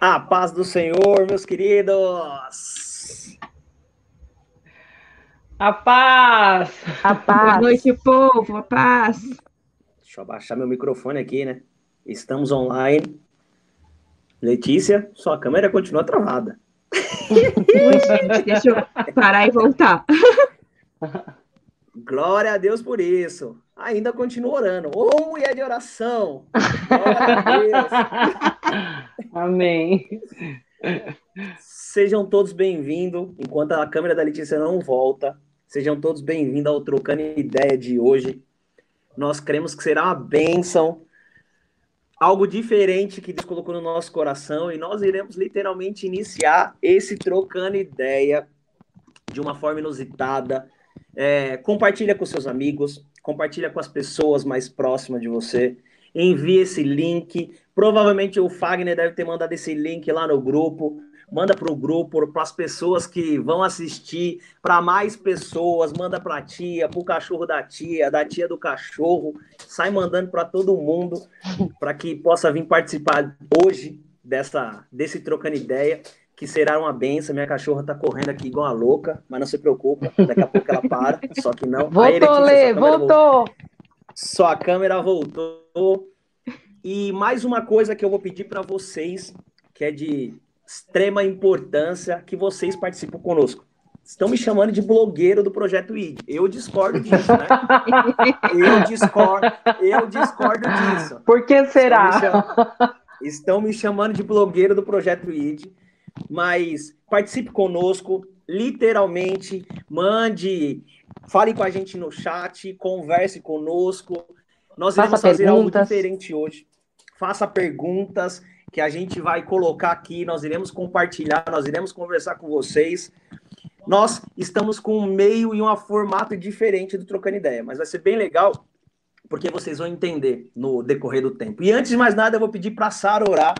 A paz do Senhor, meus queridos. A paz. A paz. Boa noite, povo. A paz. Deixa eu abaixar meu microfone aqui, né? Estamos online. Letícia, sua câmera continua travada. Deixa eu parar e voltar. Glória a Deus por isso. Ainda continua orando. Ô, mulher de oração! Amém. Sejam todos bem-vindos. Enquanto a câmera da Letícia não volta, sejam todos bem-vindos ao Trocando Ideia de hoje. Nós cremos que será uma bênção, algo diferente que Deus colocou no nosso coração, e nós iremos literalmente iniciar esse Trocando Ideia de uma forma inusitada é, compartilha com seus amigos, compartilha com as pessoas mais próximas de você. Envie esse link. Provavelmente o Fagner deve ter mandado esse link lá no grupo. Manda para o grupo, para as pessoas que vão assistir, para mais pessoas. Manda para a tia, para o cachorro da tia, da tia do cachorro. Sai mandando para todo mundo, para que possa vir participar hoje dessa, desse trocando ideia que será uma benção. Minha cachorra tá correndo aqui igual a louca, mas não se preocupa, daqui a pouco ela para, só que não. Voltou, Lê, voltou! Sua câmera voltou. E mais uma coisa que eu vou pedir para vocês, que é de extrema importância, que vocês participem conosco. Estão me chamando de blogueiro do Projeto ID. Eu discordo disso, né? eu discordo, eu discordo disso. Por que será? Estão me chamando de blogueiro do Projeto ID mas participe conosco, literalmente, mande, fale com a gente no chat, converse conosco. Nós Faça iremos fazer perguntas. algo diferente hoje. Faça perguntas que a gente vai colocar aqui, nós iremos compartilhar, nós iremos conversar com vocês. Nós estamos com um meio e um formato diferente do Trocando Ideia, mas vai ser bem legal, porque vocês vão entender no decorrer do tempo. E antes de mais nada, eu vou pedir para a Sara orar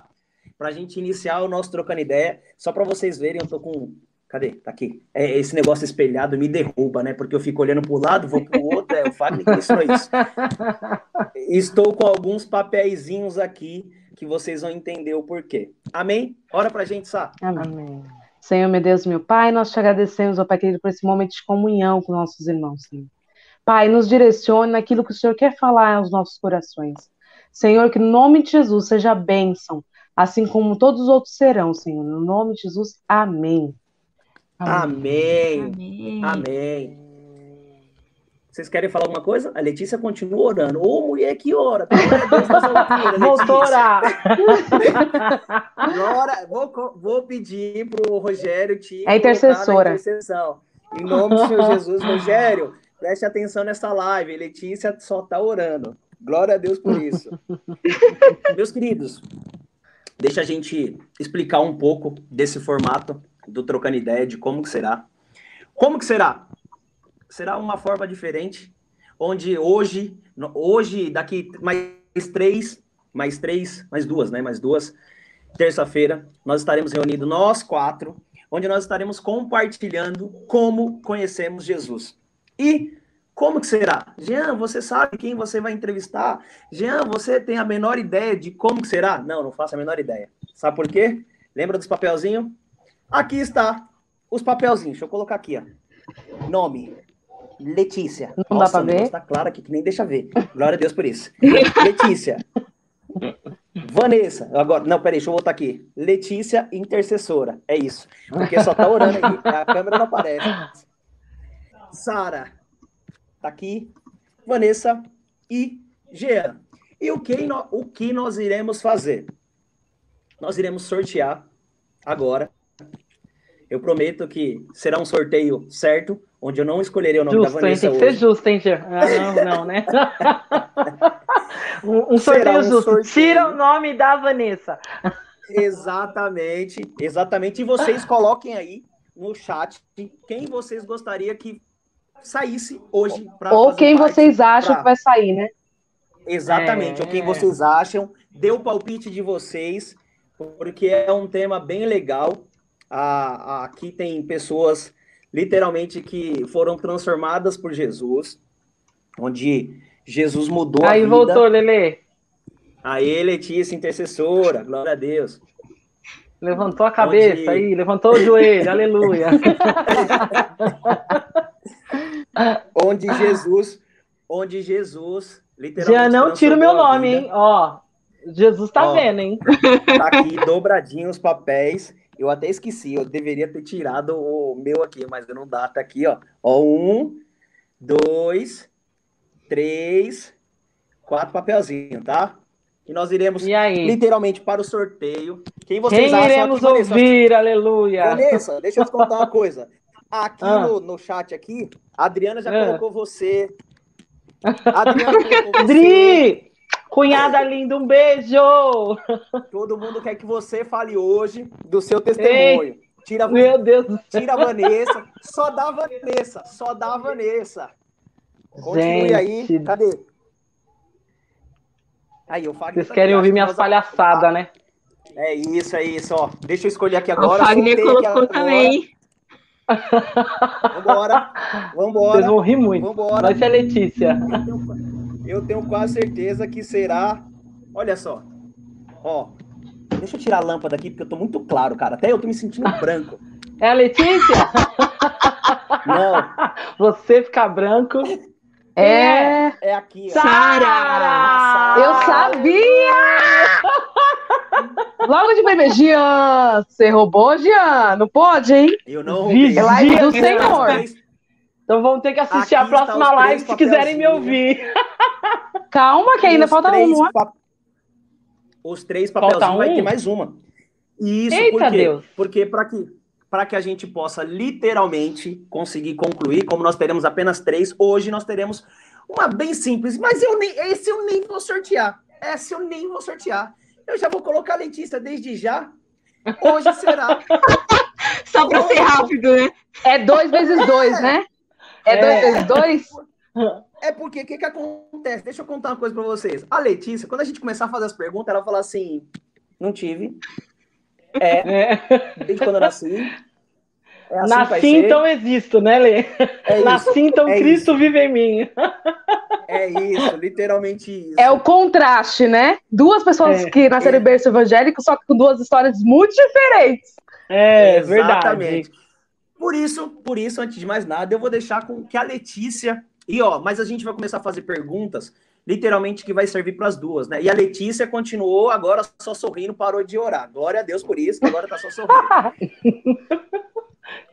para a gente iniciar o nosso trocando ideia. Só para vocês verem, eu tô com. Cadê? Tá aqui. É, esse negócio espelhado me derruba, né? Porque eu fico olhando para o lado, vou para o outro, é o Fagner que ensinou isso. Estou com alguns papeizinhos aqui que vocês vão entender o porquê. Amém? Ora para a gente, Sá. Amém. Senhor, meu Deus, meu Pai, nós te agradecemos, ó Pai querido, por esse momento de comunhão com nossos irmãos, Senhor. Pai, nos direcione naquilo que o Senhor quer falar aos nossos corações. Senhor, que no nome de Jesus seja bênção assim como todos os outros serão, Senhor. No nome de Jesus, amém. Amém. Amém. amém. Vocês querem falar alguma coisa? A Letícia continua orando. Ô, mulher que ora. Voltou orar. Agora, vou, vou pedir para o Rogério te é intercessora. intercessão. Em nome do Senhor Jesus, Rogério, preste atenção nessa live. Letícia só está orando. Glória a Deus por isso. Meus queridos, Deixa a gente explicar um pouco desse formato do Trocando Ideia, de como que será. Como que será? Será uma forma diferente, onde hoje, hoje, daqui mais três, mais três, mais duas, né? Mais duas, terça-feira, nós estaremos reunidos, nós quatro, onde nós estaremos compartilhando como conhecemos Jesus. E como que será? Jean, você sabe quem você vai entrevistar? Jean, você tem a menor ideia de como que será? Não, não faço a menor ideia. Sabe por quê? Lembra dos papelzinhos? Aqui está os papelzinhos. Deixa eu colocar aqui, ó. Nome. Letícia. Não Nossa, dá pra ver? Tá claro aqui que nem deixa ver. Glória a Deus por isso. Letícia. Vanessa. Agora, não, peraí, deixa eu voltar aqui. Letícia, intercessora. É isso. Porque só tá orando aqui. A câmera não aparece. Sara tá aqui, Vanessa e Jean. E o que, no, o que nós iremos fazer? Nós iremos sortear agora. Eu prometo que será um sorteio certo, onde eu não escolherei o nome justo, da Vanessa hein, tem que ser justo, hein, Jean? Ah, não, não, né? um, um sorteio um justo. Sorteio. Tira o nome da Vanessa. Exatamente, exatamente. E vocês coloquem aí no chat quem vocês gostariam que saísse hoje. Ou quem vocês acham pra... que vai sair, né? Exatamente, é... ou quem vocês acham. Dê o palpite de vocês, porque é um tema bem legal. Ah, aqui tem pessoas literalmente que foram transformadas por Jesus, onde Jesus mudou Aí a vida. Aí voltou, Lele. Aí, Letícia, intercessora, glória a Deus. Levantou a cabeça Onde- aí, levantou o joelho, aleluia. Onde Jesus, onde Jesus, literalmente. Jean, não tira o meu nome, vida. hein? Ó, Jesus tá Ó. vendo, hein? Tá aqui dobradinho os papéis. Eu até esqueci, eu deveria ter tirado o meu aqui, mas não dá. Tá aqui, ó. Ó, um, dois, três, quatro papelzinhos, tá? E nós iremos literalmente para o sorteio. Quem vocês Quem acham iremos aqui, Vanessa? ouvir, aleluia? Vanessa, deixa eu te contar uma coisa. Aqui Ah. no, no chat aqui, a Adriana já Ah. colocou você. Adriana colocou você. Dri! Cunhada linda, um beijo! Todo mundo quer que você fale hoje do seu testemunho. Tira, Meu Deus tira a Vanessa. Só dá a Vanessa. Só dá a Vanessa. Continue aí. Gente, Cadê? Aí, o Fagner vocês tá querem ouvir minhas nós- palhaçadas, né? É isso, é isso, ó. Deixa eu escolher aqui O agora. Fagner soltei aqui colocou agora. também. Vambora. Vocês Vambora. vão rir muito. Vambora. Vai ser a Letícia. Eu tenho, eu tenho quase certeza que será. Olha só. Ó. Deixa eu tirar a lâmpada aqui, porque eu tô muito claro, cara. Até eu tô me sentindo branco. É a Letícia? Não, Você ficar branco. É, é aqui. ó. Sara! eu sabia! Logo de primeiro, Jean, você roubou, Jean? Não pode, hein? Eu não roubei. É live do Senhor. Então vão ter que assistir Aqui a próxima está os live se quiserem me ouvir. Calma, que ainda os falta três um, não é? pa- Os três Falta papelzinhos vai um? ter mais uma. Isso, Eita, por quê? Deus. Porque para que para que a gente possa literalmente conseguir concluir, como nós teremos apenas três, hoje nós teremos uma bem simples, mas eu nem esse eu nem vou sortear. Esse eu nem vou sortear. Eu já vou colocar a Letícia desde já. Hoje será. Só pra ser rápido, né? É dois vezes dois, né? É, É. dois vezes dois? É porque o que, que acontece? Deixa eu contar uma coisa pra vocês. A Letícia, quando a gente começar a fazer as perguntas, ela fala assim: não tive. É, É. desde quando eu nasci. É assim Nasci, então existo, né, Lê? É isso, Nasci, então é Cristo vive em mim. É isso, literalmente isso. É o contraste, né? Duas pessoas É. que nasceram em berço evangélico, só que com duas histórias muito diferentes. É, verdade. Exatamente. Por isso, por isso, antes de mais nada, eu vou deixar com que a Letícia. E ó, mas a gente vai começar a fazer perguntas, literalmente, que vai servir para as duas, né? E a Letícia continuou agora só sorrindo, parou de orar. Glória a Deus por isso, que agora tá só sorrindo.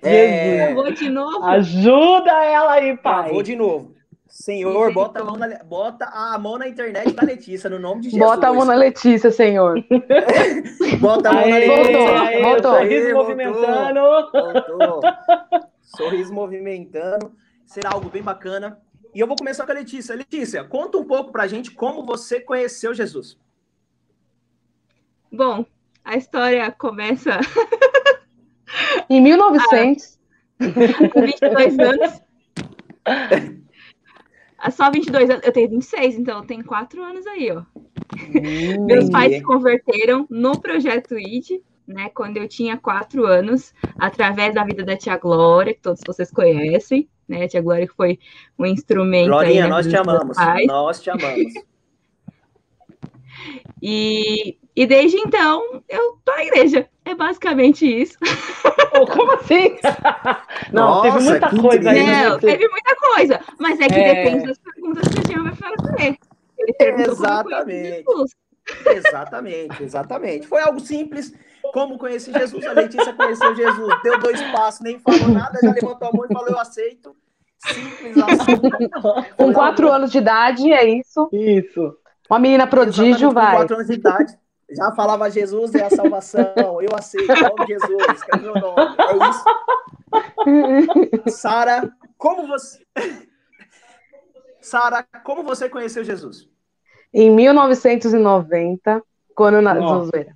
É, Vou de novo. Ajuda ela aí, pai. Travou de novo. Senhor, bota a, mão na, bota a mão na internet da Letícia, no nome de Jesus. Bota a mão na Letícia, Senhor. Bota a mão na Letícia. Voltou, aê, voltou. sorriso movimentando. Voltou. Sorriso movimentando. Será algo bem bacana. E eu vou começar com a Letícia. Letícia, conta um pouco pra gente como você conheceu Jesus. Bom, a história começa Em 1900. com 22 anos. Ah, Só 22 anos. Eu tenho 26, então tem 4 anos aí, ó. Meus Entendi. pais se converteram no projeto ID, né? Quando eu tinha 4 anos, através da vida da tia Glória, que todos vocês conhecem, né? A tia Glória que foi um instrumento Glorinha, na nós te meus amamos. Nós te amamos. E, e desde então, eu tô na igreja. É basicamente isso. Ô, Como assim? Não, teve Nossa, muita que coisa aí. Não, teve muita coisa. Mas é que É. depende das perguntas que o Jean vai fazer. Ele Exatamente. Jesus. Exatamente, exatamente. Foi algo simples. Como conheci Jesus, a Letícia conheceu Jesus, deu dois passos, nem falou nada, já levantou a mão e falou: Eu aceito. Simples assim. Com quatro anos de idade, é isso. Isso. Uma menina prodígio, Exatamente, com vai. quatro anos de idade. Já falava Jesus é a salvação, eu aceito, nome de Jesus, escreve meu nome. É isso. Sara, como você. Sara, como você conheceu Jesus? Em 1990, quando eu nasci.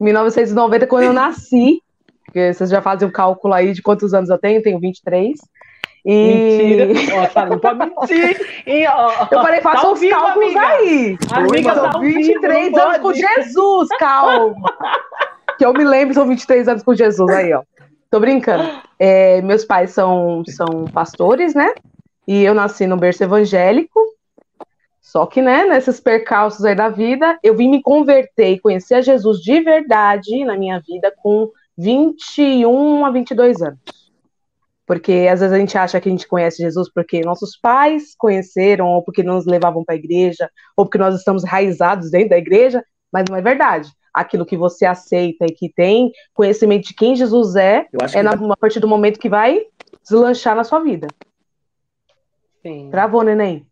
Em 1990, quando eu nasci, porque vocês já fazem um cálculo aí de quantos anos eu tenho, tenho 23. E Mentira. Ó, Sara, não pode mentir. E, ó, eu falei, tá faça ao uns vivo, cálculos amiga. aí. Amiga, São tá ao vivo, 23 não anos com. Jesus, calma. que eu me lembro, são 23 anos com Jesus aí, ó. Tô brincando. É, meus pais são, são pastores, né? E eu nasci no berço evangélico. Só que, né, nesses percalços aí da vida, eu vim me converter e conhecer a Jesus de verdade na minha vida com 21 a 22 anos. Porque às vezes a gente acha que a gente conhece Jesus porque nossos pais conheceram, ou porque nos levavam para a igreja, ou porque nós estamos raizados dentro da igreja, mas não é verdade. Aquilo que você aceita e que tem conhecimento de quem Jesus é, é na, a partir do momento que vai deslanchar na sua vida. Sim. Travou, neném?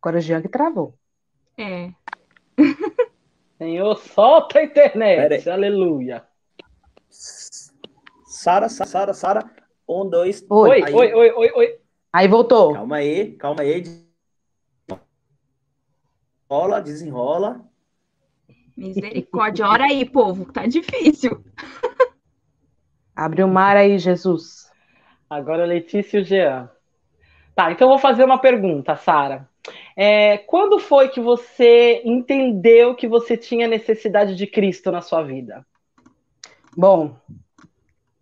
Agora o Jean que travou. É. Senhor, solta a internet. Aleluia. Sara, Sara, Sara. Um, dois. Oi, aí. oi, oi, oi, oi. Aí voltou. Calma aí, calma aí. Desenrola, desenrola. Misericórdia, ora aí, povo, tá difícil. Abre o mar aí, Jesus. Agora Letícia e o Jean. Tá, então eu vou fazer uma pergunta, Sara. É, quando foi que você entendeu que você tinha necessidade de Cristo na sua vida? Bom,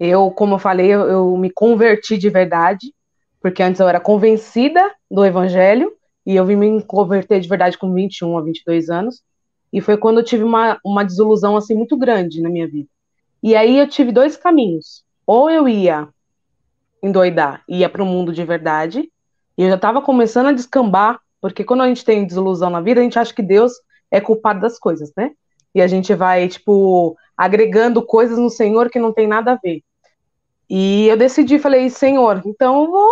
eu, como eu falei, eu, eu me converti de verdade, porque antes eu era convencida do Evangelho, e eu vim me converter de verdade com 21 a 22 anos, e foi quando eu tive uma, uma desilusão assim muito grande na minha vida. E aí eu tive dois caminhos. Ou eu ia endoidar, ia para o mundo de verdade, e eu já estava começando a descambar porque quando a gente tem desilusão na vida, a gente acha que Deus é culpado das coisas, né? E a gente vai, tipo, agregando coisas no Senhor que não tem nada a ver. E eu decidi, falei, Senhor, então eu vou,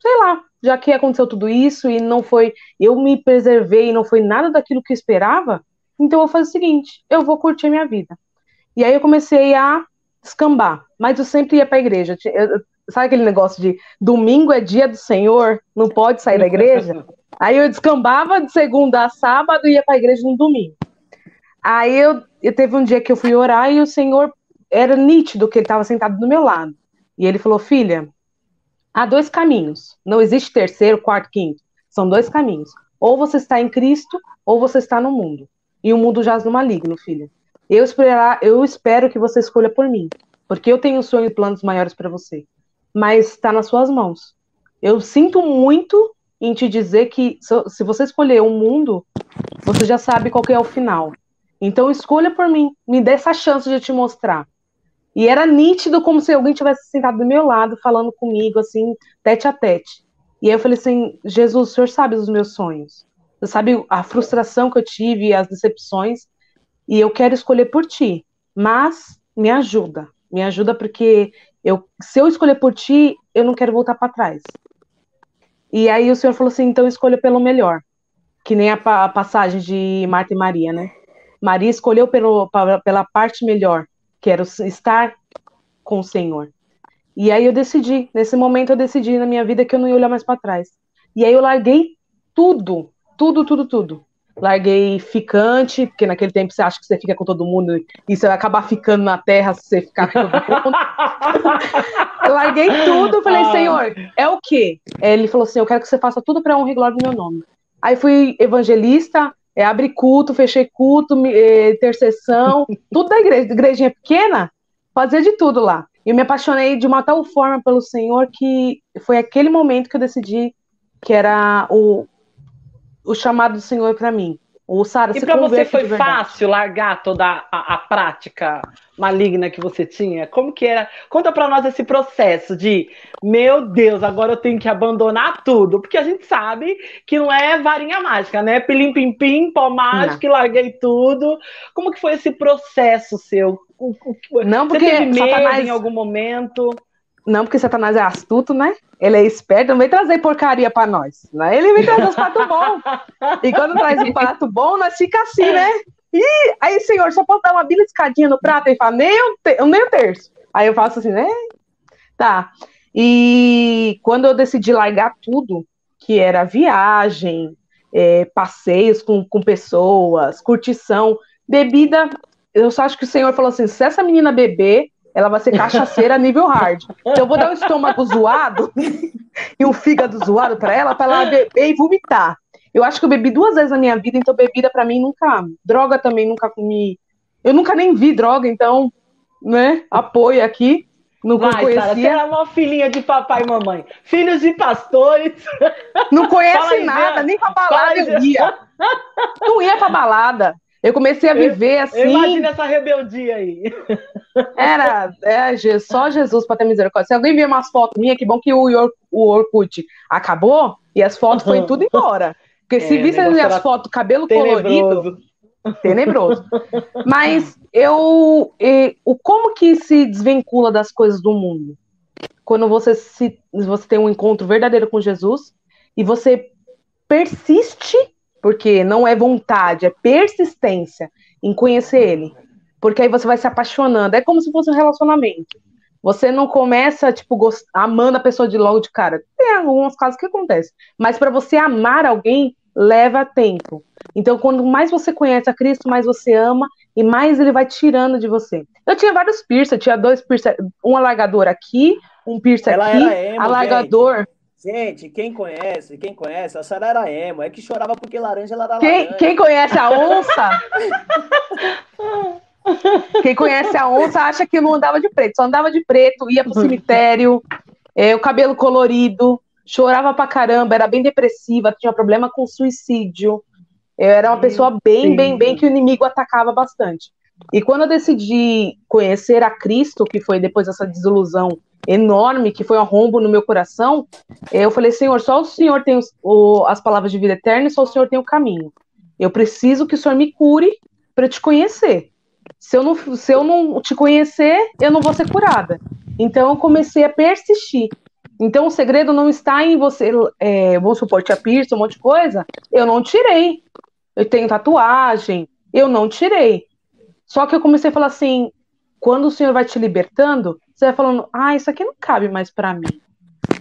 sei lá, já que aconteceu tudo isso e não foi, eu me preservei e não foi nada daquilo que eu esperava, então eu vou fazer o seguinte, eu vou curtir a minha vida. E aí eu comecei a escambar, mas eu sempre ia para a igreja. Eu, sabe aquele negócio de domingo é dia do Senhor, não pode sair da igreja? Aí eu descambava de segunda a sábado e ia para a igreja no domingo. Aí eu, eu teve um dia que eu fui orar e o Senhor era nítido que ele estava sentado do meu lado. E ele falou: Filha, há dois caminhos. Não existe terceiro, quarto, quinto. São dois caminhos. Ou você está em Cristo, ou você está no mundo. E o mundo jaz no maligno, filha. Eu, esperar, eu espero que você escolha por mim, porque eu tenho um sonho e planos maiores para você. Mas está nas suas mãos. Eu sinto muito em te dizer que se você escolher um mundo, você já sabe qual é o final. Então escolha por mim, me dê essa chance de te mostrar. E era nítido como se alguém tivesse sentado do meu lado falando comigo assim, tete a tete. E aí eu falei assim, Jesus, o senhor sabe dos meus sonhos. Você sabe a frustração que eu tive, as decepções, e eu quero escolher por ti. Mas me ajuda, me ajuda porque eu, se eu escolher por ti, eu não quero voltar para trás. E aí o Senhor falou assim: então escolha pelo melhor. Que nem a, a passagem de Marta e Maria, né? Maria escolheu pelo, pela parte melhor, que era estar com o Senhor. E aí eu decidi, nesse momento eu decidi na minha vida que eu não ia olhar mais para trás. E aí eu larguei tudo, tudo, tudo, tudo. Larguei ficante, porque naquele tempo você acha que você fica com todo mundo e você vai acabar ficando na terra se você ficar com todo mundo. larguei tudo, falei, ah. Senhor, é o quê? Ele falou assim: eu quero que você faça tudo para honra e glória do meu nome. Aí fui evangelista, é, abri culto, fechei culto, é, intercessão, tudo da igreja, igrejinha pequena, fazia de tudo lá. E me apaixonei de uma tal forma pelo Senhor que foi aquele momento que eu decidi que era o, o chamado do Senhor para mim. E para você foi fácil largar toda a, a, prática maligna que você tinha? Como que era? Conta para nós esse processo de, meu Deus, agora eu tenho que abandonar tudo, porque a gente sabe que não é varinha mágica, né? Pilim pim pim, pó mágico, larguei tudo. Como que foi esse processo seu? Não, porque você teve medo Satanás... em algum momento? Não, porque Satanás é astuto, né? Ele é esperto, não vem trazer porcaria para nós. Né? Ele vem trazer os pratos bons. E quando traz um prato bom, nós fica assim, né? E aí, senhor, só posso dar uma beliscadinha no prato? Ele fala, nem um, nem um terço. Aí eu faço assim, né? Tá. E quando eu decidi largar tudo, que era viagem, é, passeios com, com pessoas, curtição, bebida, eu só acho que o senhor falou assim: se essa menina beber, ela vai ser cachaceira nível hard. Então eu vou dar um estômago zoado e um fígado zoado para ela, para ela beber e vomitar. Eu acho que eu bebi duas vezes na minha vida, então bebida para mim nunca. Droga também nunca comi. Eu nunca nem vi droga, então, né? Apoio aqui. Não conhecia. Sarah, você era uma filhinha de papai e mamãe. Filhos de pastores. Não conhece nada, nem pra balada eu ia. Não ia pra balada. Eu comecei a viver assim. Imagina essa rebeldia aí. Era é, só Jesus para ter misericórdia. Se alguém ver umas fotos minhas, que bom que o, o Orkut acabou e as fotos foi tudo embora. Porque se é, visse as fotos, cabelo tenebroso. colorido, tenebroso. Mas eu, eu, o como que se desvincula das coisas do mundo? Quando você se você tem um encontro verdadeiro com Jesus e você persiste porque não é vontade, é persistência em conhecer ele. Porque aí você vai se apaixonando. É como se fosse um relacionamento. Você não começa, tipo, gost... amando a pessoa de logo de cara. Tem alguns casos que acontece. Mas para você amar alguém, leva tempo. Então, quando mais você conhece a Cristo, mais você ama e mais ele vai tirando de você. Eu tinha vários piercing, tinha dois piercing, um alargador aqui, um piercing Ela aqui, emo, alargador. Gente. Gente, quem conhece, quem conhece, a Sara era emo, é que chorava porque laranja ela era quem, laranja. Quem conhece a onça? quem conhece a onça acha que não andava de preto, só andava de preto, ia pro cemitério, é, o cabelo colorido, chorava pra caramba, era bem depressiva, tinha problema com suicídio. Eu era uma pessoa bem, bem, bem que o inimigo atacava bastante. E quando eu decidi conhecer a Cristo, que foi depois dessa desilusão enorme, que foi um rombo no meu coração, eu falei, Senhor, só o Senhor tem o, as palavras de vida eterna e só o Senhor tem o caminho. Eu preciso que o Senhor me cure para te conhecer. Se eu, não, se eu não te conhecer, eu não vou ser curada. Então eu comecei a persistir. Então o segredo não está em você, é, vamos supor, tia piercing, um monte de coisa. Eu não tirei. Eu tenho tatuagem, eu não tirei. Só que eu comecei a falar assim: quando o Senhor vai te libertando, você vai falando, ah, isso aqui não cabe mais para mim.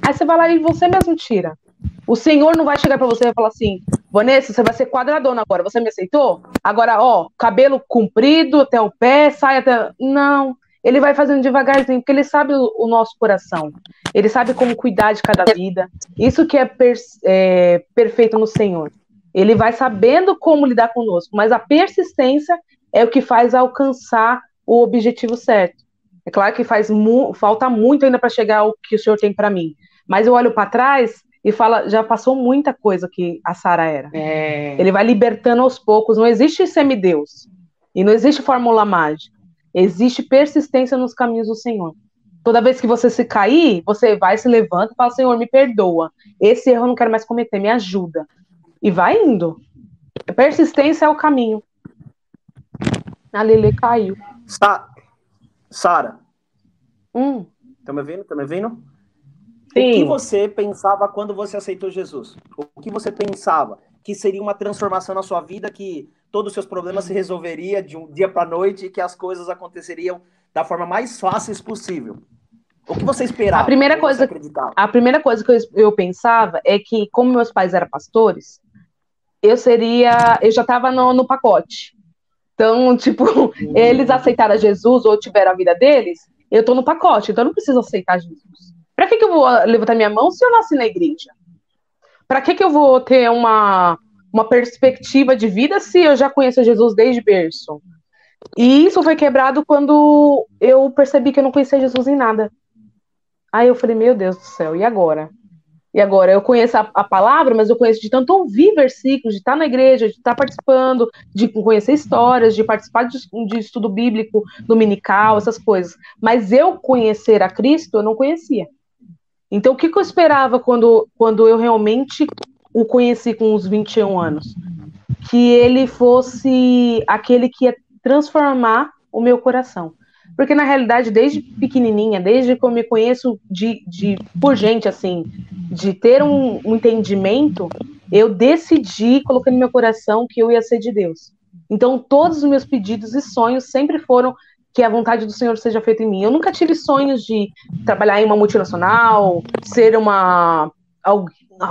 Aí você vai lá e você mesmo tira. O Senhor não vai chegar para você e falar assim, Vanessa, você vai ser quadradona agora, você me aceitou? Agora, ó, cabelo comprido até o pé, sai até. Não. Ele vai fazendo devagarzinho, porque ele sabe o, o nosso coração. Ele sabe como cuidar de cada vida. Isso que é, per, é perfeito no Senhor. Ele vai sabendo como lidar conosco, mas a persistência é o que faz alcançar o objetivo certo. É claro que faz mu falta muito ainda para chegar ao que o senhor tem para mim. Mas eu olho para trás e fala, já passou muita coisa que a Sara era. É. Ele vai libertando aos poucos. Não existe semideus e não existe fórmula mágica. Existe persistência nos caminhos do Senhor. Toda vez que você se cair, você vai se levanta e fala: Senhor, me perdoa. Esse erro eu não quero mais cometer, me ajuda. E vai indo. persistência é o caminho. A Lele caiu. Sa Sara. Hum. Tá me vendo? Tá me vendo? Sim. O que você pensava quando você aceitou Jesus? O que você pensava que seria uma transformação na sua vida, que todos os seus problemas se resolveria de um dia para noite e que as coisas aconteceriam da forma mais fáceis possível? O que você esperava? A primeira coisa, a primeira coisa que eu, eu pensava é que, como meus pais eram pastores, eu seria, eu já estava no, no pacote. Então, tipo, eles aceitaram Jesus ou tiveram a vida deles, eu tô no pacote, então eu não preciso aceitar Jesus. Para que, que eu vou levantar minha mão se eu nasci na igreja? Para que, que eu vou ter uma, uma perspectiva de vida se eu já conheço Jesus desde berço? E isso foi quebrado quando eu percebi que eu não conhecia Jesus em nada. Aí eu falei, meu Deus do céu, e agora? E agora, eu conheço a, a, palavra, mas eu conheço de tanto ouvir versículos, de estar na igreja, de estar participando, de conhecer histórias, de participar de, de estudo bíblico dominical, essas coisas. Mas eu conhecer a Cristo, eu não conhecia. Então, o que, que eu esperava quando, quando eu realmente o conheci com os 21 anos? Que ele fosse aquele que ia transformar o meu coração. Porque, na realidade, desde pequenininha, desde que eu me conheço de, de por gente, assim, de ter um, um entendimento, eu decidi, coloquei no meu coração que eu ia ser de Deus. Então, todos os meus pedidos e sonhos sempre foram que a vontade do Senhor seja feita em mim. Eu nunca tive sonhos de trabalhar em uma multinacional, ser uma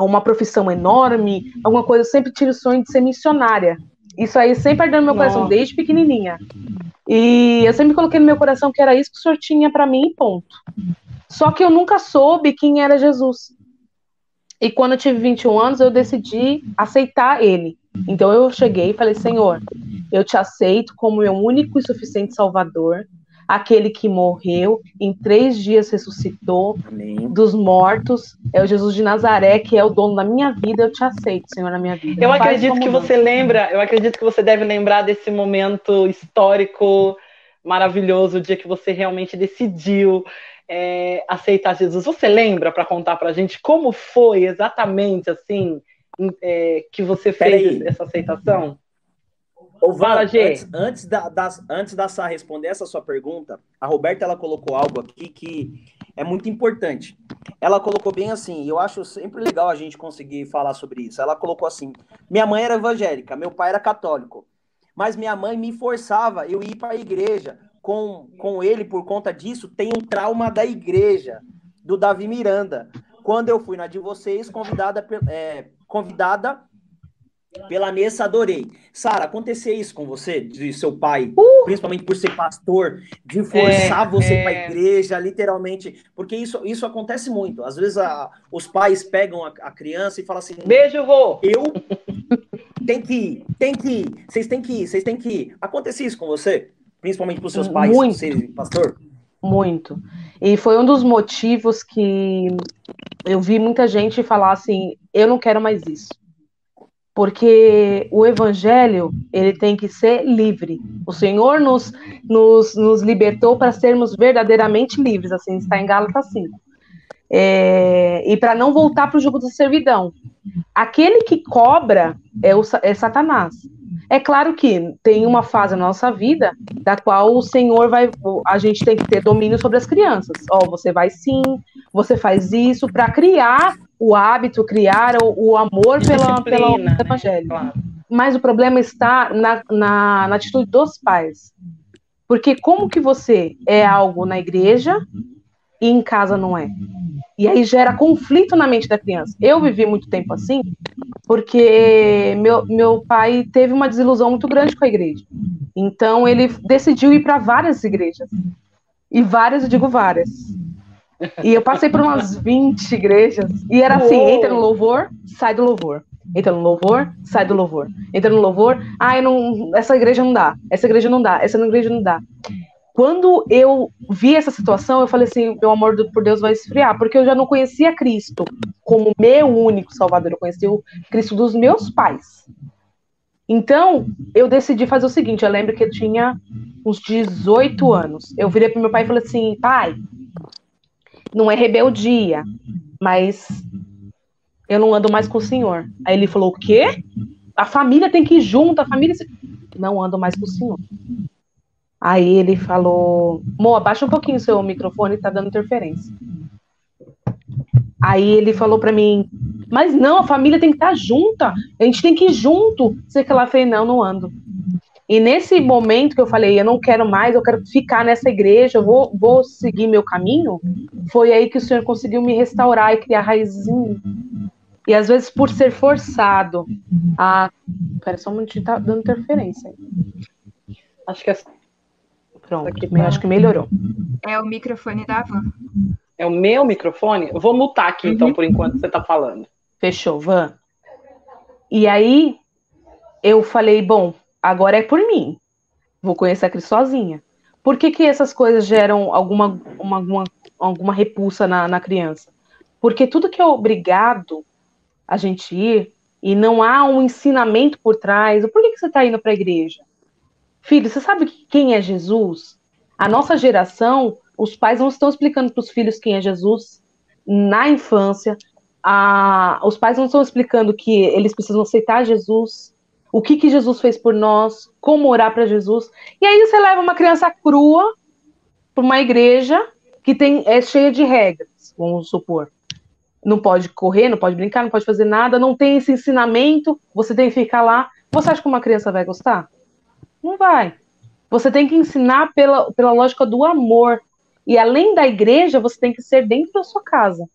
uma profissão enorme, alguma coisa. Eu sempre tive o sonho de ser missionária. Isso aí sempre ardeu no meu Nossa. coração, desde pequenininha. E eu sempre coloquei no meu coração que era isso que o Senhor tinha para mim, ponto. Só que eu nunca soube quem era Jesus. E quando eu tive 21 anos, eu decidi aceitar ele. Então eu cheguei e falei: Senhor, eu te aceito como meu único e suficiente Salvador. Aquele que morreu, em três dias ressuscitou Amém. dos mortos, é o Jesus de Nazaré, que é o dono da minha vida, eu te aceito, Senhor, na minha vida. Eu acredito que você lembra, eu acredito que você deve lembrar desse momento histórico maravilhoso, o dia que você realmente decidiu é, aceitar Jesus. Você lembra para contar para a gente como foi exatamente assim é, que você fez essa aceitação? Ô, Fala, Gê. Antes, antes, da, das, antes da Sá responder essa sua pergunta, a Roberta ela colocou algo aqui que é muito importante. Ela colocou bem assim, e eu acho sempre legal a gente conseguir falar sobre isso. Ela colocou assim: minha mãe era evangélica, meu pai era católico, mas minha mãe me forçava eu ir para a igreja com, com ele por conta disso. Tem um trauma da igreja do Davi Miranda. Quando eu fui na de vocês, convidada, é, convidada pela mesa adorei. Sara, acontecia isso com você, de seu pai, uh! principalmente por ser pastor, de forçar é, você é... para a igreja, literalmente, porque isso, isso acontece muito. Às vezes a, os pais pegam a, a, criança e falam assim: Beijo, vô! Eu tem que ir, tem que ir, vocês têm que ir, vocês têm que ir. Acontecia isso com você? Principalmente para seus pais, muito, ser pastor? Muito. E foi um dos motivos que eu vi muita gente falar assim: eu não quero mais isso porque o evangelho ele tem que ser livre. O Senhor nos, nos, nos libertou para sermos verdadeiramente livres, assim está em Gálatas 5. É, e para não voltar para o jogo da servidão. Aquele que cobra é, o, é Satanás. É claro que tem uma fase na nossa vida da qual o Senhor vai, a gente tem que ter domínio sobre as crianças. Ó, oh, você vai sim, você faz isso para criar o hábito, criar o, o amor pela, pelo né? evangelho. Claro. Mas o problema está na, na, na atitude dos pais. Porque como que você é algo na igreja e em casa não é? E aí gera conflito na mente da criança. Eu vivi muito tempo assim, porque meu, meu pai teve uma desilusão muito grande com a igreja. Então ele decidiu ir para várias igrejas. E várias, eu digo várias. E eu passei por umas 20 igrejas. E era assim: entra no louvor, sai do louvor. Entra no louvor, sai do louvor. Entra no louvor, ah, não, essa igreja não dá, essa igreja não dá, essa igreja não dá. Quando eu vi essa situação, eu falei assim: meu amor por Deus vai esfriar, porque eu já não conhecia Cristo como meu único Salvador, eu conhecia o Cristo dos meus pais. Então, eu decidi fazer o seguinte: eu lembro que eu tinha uns 18 anos. Eu virei para meu pai e falei assim: pai, não é rebeldia, mas eu não ando mais com o senhor. Aí ele falou: o quê? A família tem que ir junto, a família. Não ando mais com o senhor. Aí ele falou: Mo, abaixa um pouquinho o seu microfone, tá dando interferência. Aí ele falou para mim: Mas não, a família tem que estar tá junta, a gente tem que ir junto. Sei que lá falei: Não, não ando. E nesse momento que eu falei, eu não quero mais, eu quero ficar nessa igreja, eu vou, vou seguir meu caminho, foi aí que o Senhor conseguiu me restaurar e criar raízes em mim. E às vezes por ser forçado a. Pera só um minutinho, tá dando interferência. Acho que é. Pronto, aqui tá... acho que melhorou. É o microfone da Van. É o meu microfone? Eu vou mutar aqui, então, uhum. então, por enquanto você tá falando. Fechou, Van. E aí eu falei, bom, agora é por mim. Vou conhecer a Cris sozinha. Por que, que essas coisas geram alguma, uma, alguma, alguma repulsa na, na criança? Porque tudo que é obrigado a gente ir e não há um ensinamento por trás, por que, que você está indo para a igreja? Filho, você sabe quem é Jesus? A nossa geração, os pais não estão explicando para os filhos quem é Jesus na infância. A, os pais não estão explicando que eles precisam aceitar Jesus o que, que Jesus fez por nós, como orar para Jesus. E aí você leva uma criança crua para uma igreja que tem, é cheia de regras, vamos supor. Não pode correr, não pode brincar, não pode fazer nada, não tem esse ensinamento, você tem que ficar lá. Você acha que uma criança vai gostar? Não vai. Você tem que ensinar pela, pela lógica do amor. E além da igreja, você tem que ser dentro da sua casa.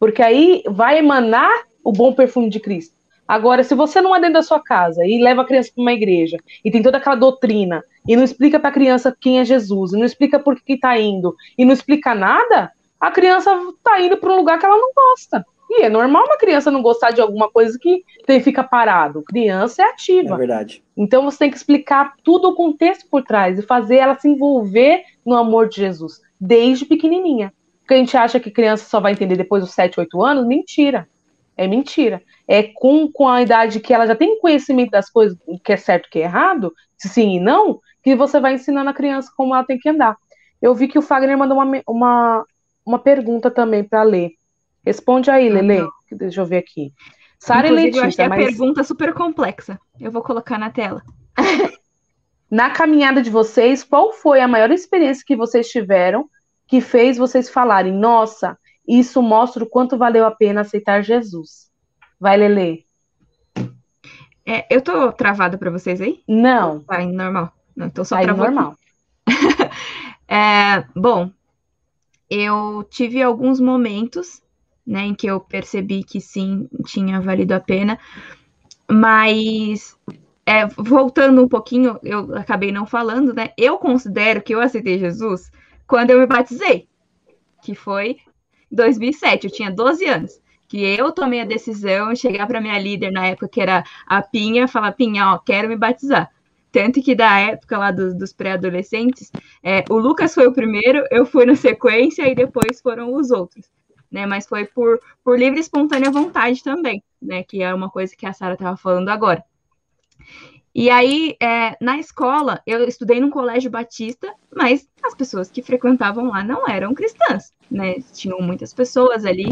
Porque aí vai emanar o bom perfume de Cristo. Agora, se você não é dentro da sua casa e leva a criança para uma igreja e tem toda aquela doutrina e não explica para a criança quem é Jesus, e não explica por que está indo e não explica nada, a criança está indo para um lugar que ela não gosta. E é normal uma criança não gostar de alguma coisa que tem, fica parado. Criança é ativa. É verdade. Então você tem que explicar tudo o contexto por trás e fazer ela se envolver no amor de Jesus, desde pequenininha. Porque a gente acha que criança só vai entender depois dos 7, 8 anos. Mentira. É mentira. É com, com a idade que ela já tem conhecimento das coisas, o que é certo e que é errado, sim e não, que você vai ensinando a criança como ela tem que andar. Eu vi que o Fagner mandou uma, uma, uma pergunta também para ler. Responde aí, Lele. Uhum. Deixa eu ver aqui. Sara e Letícia. Eu achei a mas... pergunta super complexa. Eu vou colocar na tela. na caminhada de vocês, qual foi a maior experiência que vocês tiveram que fez vocês falarem, nossa, isso mostra o quanto valeu a pena aceitar Jesus? Vai, Lele. É, eu tô travada para vocês aí? Não. Tá normal. Não, tô só tá normal. é, bom, eu tive alguns momentos né, em que eu percebi que sim, tinha valido a pena, mas é, voltando um pouquinho, eu acabei não falando, né? Eu considero que eu aceitei Jesus quando eu me batizei, que foi 2007, eu tinha 12 anos. Que eu tomei a decisão de chegar para minha líder na época, que era a Pinha, falar: Pinha, ó, quero me batizar. Tanto que da época lá dos, dos pré-adolescentes, é, o Lucas foi o primeiro, eu fui na sequência e depois foram os outros. Né, mas foi por, por livre e espontânea vontade também, né? Que é uma coisa que a Sara estava falando agora. E aí, é, na escola, eu estudei num colégio batista, mas as pessoas que frequentavam lá não eram cristãs, né? Tinham muitas pessoas ali.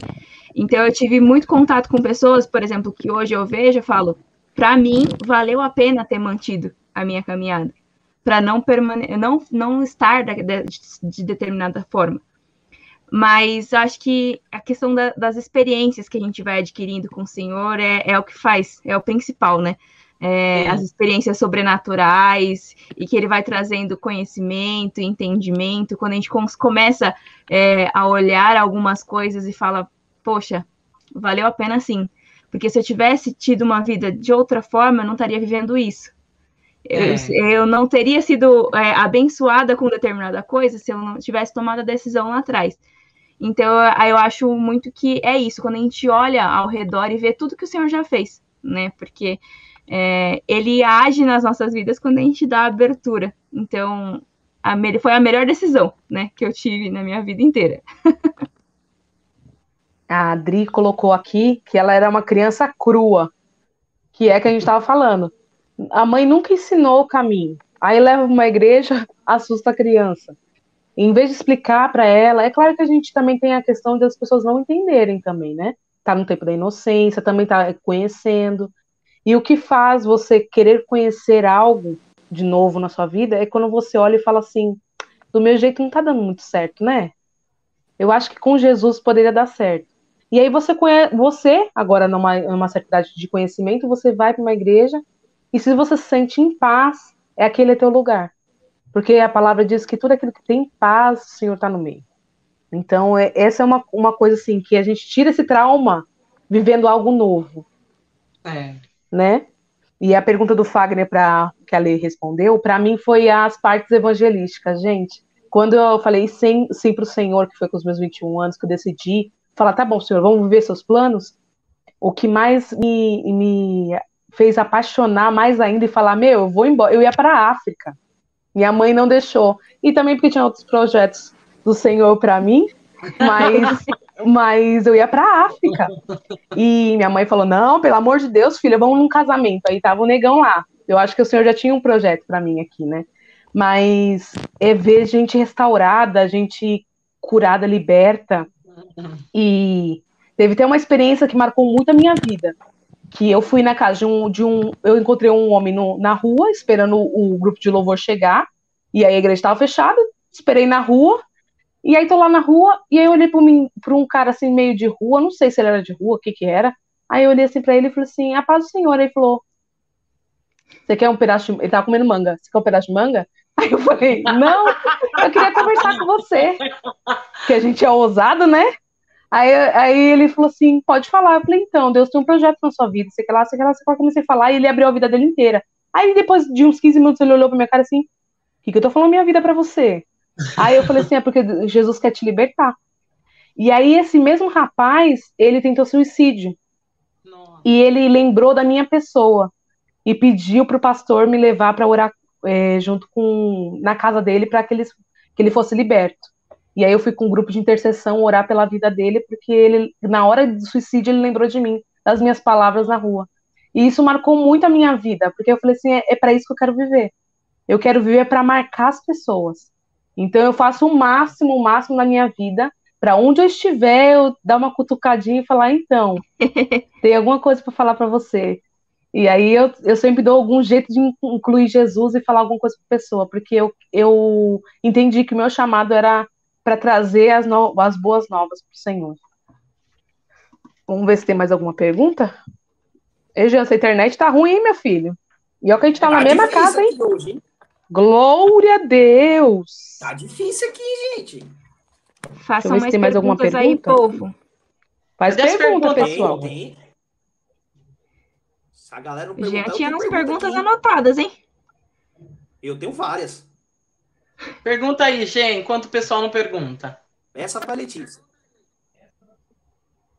Então, eu tive muito contato com pessoas, por exemplo, que hoje eu vejo e falo, para mim, valeu a pena ter mantido a minha caminhada, para não, não, não estar de, de, de, determinada forma. Mas acho que a questão da, das experiências que a gente vai adquirindo com o Senhor é, é o que faz, é o principal, né? É, as experiências sobrenaturais e que ele vai trazendo conhecimento, entendimento. Quando a gente começa é, a olhar algumas coisas e fala, poxa, valeu a pena sim. Porque se eu tivesse tido uma vida de outra forma, eu não estaria vivendo isso. É. Eu, eu, não teria sido é, abençoada com determinada coisa se eu não tivesse tomado a decisão lá atrás. Então, eu acho muito que é isso, quando a gente olha ao redor e vê tudo que o Senhor já fez, né? Porque é, ele age nas nossas vidas quando a gente dá abertura. Então, a, foi a melhor decisão, né, que eu tive na minha vida inteira. a Adri colocou aqui que ela era uma criança crua, que é que a gente estava falando. A mãe nunca ensinou o caminho. Aí leva uma igreja, assusta a criança. Em vez de explicar para ela, é claro que a gente também tem a questão das pessoas não entenderem também, né? Tá no tempo da inocência, também tá conhecendo. E o que faz você querer conhecer algo de novo na sua vida é quando você olha e fala assim: do meu jeito não tá dando muito certo, né? Eu acho que com Jesus poderia dar certo. E aí você conhece, você agora numa, numa certa idade de conhecimento, você vai para uma igreja e se você se sente em paz, é aquele é teu lugar. Porque a palavra diz que tudo aquilo que tem paz, o Senhor está no meio. Então, é, essa é uma, uma coisa assim, que a gente tira esse trauma vivendo algo novo. É. Né? E a pergunta do Fagner para que a Lei respondeu, para mim foi as partes evangelísticas, gente. Quando eu falei sim, sim para o Senhor, que foi com os meus 21 anos, que eu decidi falar, tá bom, Senhor, vamos viver seus planos, o que mais me, me fez apaixonar mais ainda e falar: Meu, eu vou embora. Eu ia para a África. Minha mãe não deixou. E também porque tinha outros projetos do Senhor para mim, mas, mas eu ia para a África. E minha mãe falou: Não, pelo amor de Deus, filha, vamos num casamento. Aí tava o negão lá. Eu acho que o Senhor já tinha um projeto para mim aqui, né? Mas é ver gente restaurada, gente curada, liberta. E teve até uma experiência que marcou muito a minha vida que eu fui na casa de um, de um eu encontrei um homem no, na rua esperando o, o, grupo de louvor chegar e aí a igreja estava fechada, esperei na rua e aí tô lá na rua e aí eu olhei para um cara assim meio de rua, não sei se ele era de rua, o que que era. Aí eu olhei assim para ele e falei assim: "A paz do Senhor". Aí ele falou: "Você quer um pedaço de... ele tava comendo manga. Você quer um pedaço de manga?" Aí eu falei: "Não, eu queria conversar com você". Que a gente é ousado, né? Aí, aí ele falou assim: pode falar. Eu falei, então, Deus tem um projeto na sua vida, sei que lá, sei que lá, sei que lá. Comecei a falar e ele abriu a vida dele inteira. Aí depois de uns 15 minutos ele olhou pra minha cara assim: o que, que eu tô falando minha vida para você? Aí eu falei assim: é porque Jesus quer te libertar. E aí esse mesmo rapaz, ele tentou suicídio. Nossa. E ele lembrou da minha pessoa e pediu para o pastor me levar para orar é, junto com na casa dele para que ele, que ele fosse liberto. E aí eu fui com um grupo de intercessão orar pela vida dele, porque ele, na hora do suicídio, ele lembrou de mim, das minhas palavras na rua. E isso marcou muito a minha vida, porque eu falei assim, é, é para isso que eu quero viver. Eu quero viver para marcar as pessoas. Então eu faço o máximo, o máximo na minha vida, para onde eu estiver, eu dar uma cutucadinha e falar, então, tem alguma coisa para falar para você. E aí eu, eu sempre dou algum jeito de incluir Jesus e falar alguma coisa para pessoa, porque eu, eu entendi que o meu chamado era para trazer as, no, as boas novas para o Senhor. Vamos ver se tem mais alguma pergunta? Ei, Jean, essa internet tá ruim, hein, meu filho? E olha que a gente tá, tá na mesma casa, hein? Hoje, hein? Glória a Deus! Tá difícil aqui, gente. Façam mais, tem mais alguma pergunta aí, povo. Faz pergunta, pergunta, pessoal. Tem, tem. A galera não Já tinha umas perguntas aqui. anotadas, hein? Eu tenho várias. Pergunta aí, Gê, enquanto o pessoal não pergunta. Essa pra Letícia.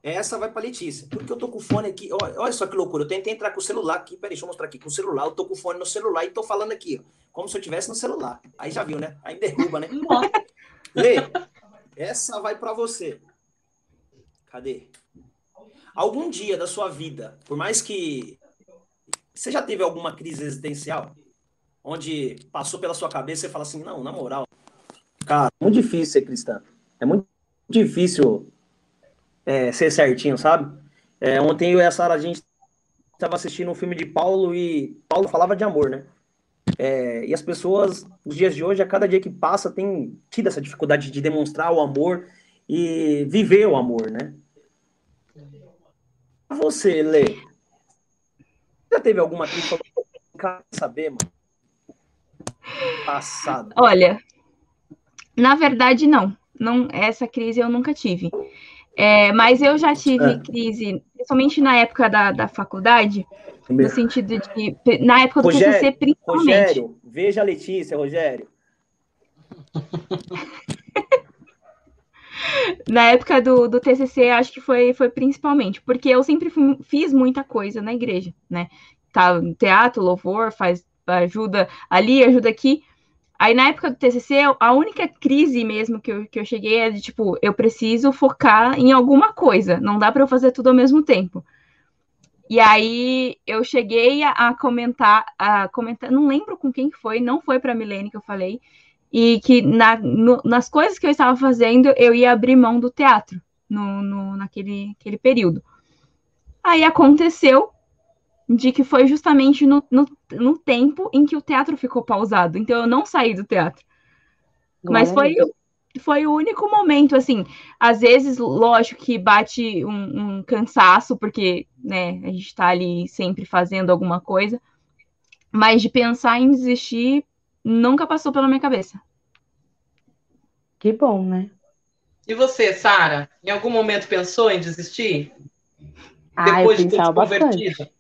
Essa vai pra Letícia. Porque eu tô com o fone aqui. Olha, olha só que loucura. Eu tentei entrar com o celular aqui. Peraí, deixa eu mostrar aqui. Com o celular. Eu tô com o fone no celular e tô falando aqui, ó. Como se eu tivesse no celular. Aí já viu, né? Aí derruba, né? Lê. Essa vai para você. Cadê? Algum dia da sua vida, por mais que você já teve alguma crise existencial? onde passou pela sua cabeça e fala assim, não, na moral, cara, é muito difícil ser cristã. É muito difícil é, ser certinho, sabe? É, ontem eu e a Sara, a gente estava assistindo um filme de Paulo e Paulo falava de amor, né? É, e as pessoas, nos dias de hoje, a cada dia que passa, tem tido essa dificuldade de demonstrar o amor e viver o amor, né? Você, Lê, já teve alguma crise? Quer saber, mano? Passado. Olha, na verdade, não. não. Essa crise eu nunca tive. É, mas eu já tive é. crise, principalmente na época da, da faculdade, no sentido de. Na época do Rogério, TCC, principalmente. Rogério, veja a Letícia, Rogério. na época do, do TCC, acho que foi, foi principalmente, porque eu sempre fui, fiz muita coisa na igreja, né? Tá, teatro, louvor, faz ajuda ali, ajuda aqui. Aí na época do TCC, a única crise mesmo que eu, que eu cheguei é de tipo, eu preciso focar em alguma coisa, não dá para eu fazer tudo ao mesmo tempo. E aí eu cheguei a, a, comentar, a comentar, não lembro com quem que foi, não foi para Milene que eu falei, e que na, no, nas coisas que eu estava fazendo, eu ia abrir mão do teatro no, no, naquele aquele período. Aí aconteceu de que foi justamente no, no, no, tempo em que o teatro ficou pausado. Então eu não saí do teatro. Mas foi, foi o único momento, assim. Às vezes, lógico que bate um, um cansaço, porque né, a gente está ali sempre fazendo alguma coisa. Mas de pensar em desistir nunca passou pela minha cabeça. Que bom, né? E você, Sara, em algum momento pensou em desistir? Ah, Depois de ter bastante.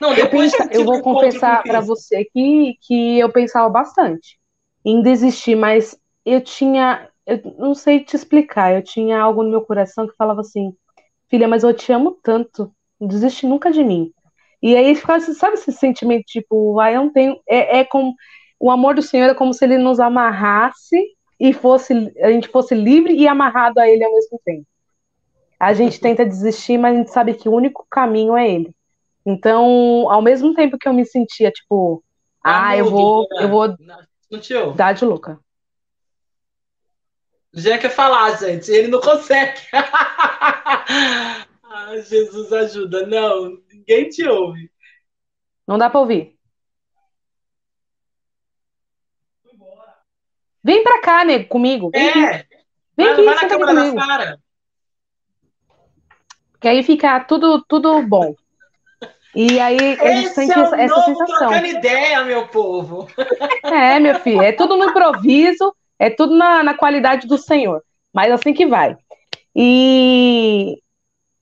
Não, eu, pensa, eu vou confessar para você que, que eu pensava bastante em desistir, mas eu tinha, eu não sei te explicar, eu tinha algo no meu coração que falava assim, filha, mas eu te amo tanto, não desiste nunca de mim. E aí ficava, sabe esse sentimento tipo, ah, eu não tenho, é, é como o amor do Senhor é como se ele nos amarrasse e fosse a gente fosse livre e amarrado a ele ao mesmo tempo. A gente tenta desistir, mas a gente sabe que o único caminho é ele. Então, ao mesmo tempo que eu me sentia, tipo, ah, eu vou, eu vou não dar de louca. Já quer falar, gente, ele não consegue. ah, Jesus ajuda. Não, ninguém te ouve. Não dá para ouvir. Vem pra cá, nego, comigo. Vem é. Aqui. Vem vai, aqui, vai na câmera da cara. Que aí fica tudo, tudo bom. E aí a gente sente é essa novo sensação. trocando ideia, meu povo. É, meu filho, é tudo no improviso, é tudo na, na qualidade do Senhor. Mas assim que vai. E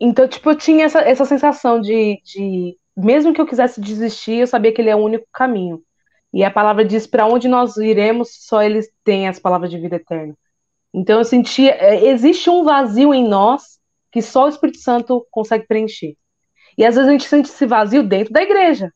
então, tipo, eu tinha essa, essa sensação de, de, mesmo que eu quisesse desistir, eu sabia que ele é o único caminho. E a palavra diz: para onde nós iremos, só eles têm as palavras de vida eterna. Então eu sentia, é, existe um vazio em nós que só o Espírito Santo consegue preencher. E às vezes a gente sente esse vazio dentro da igreja.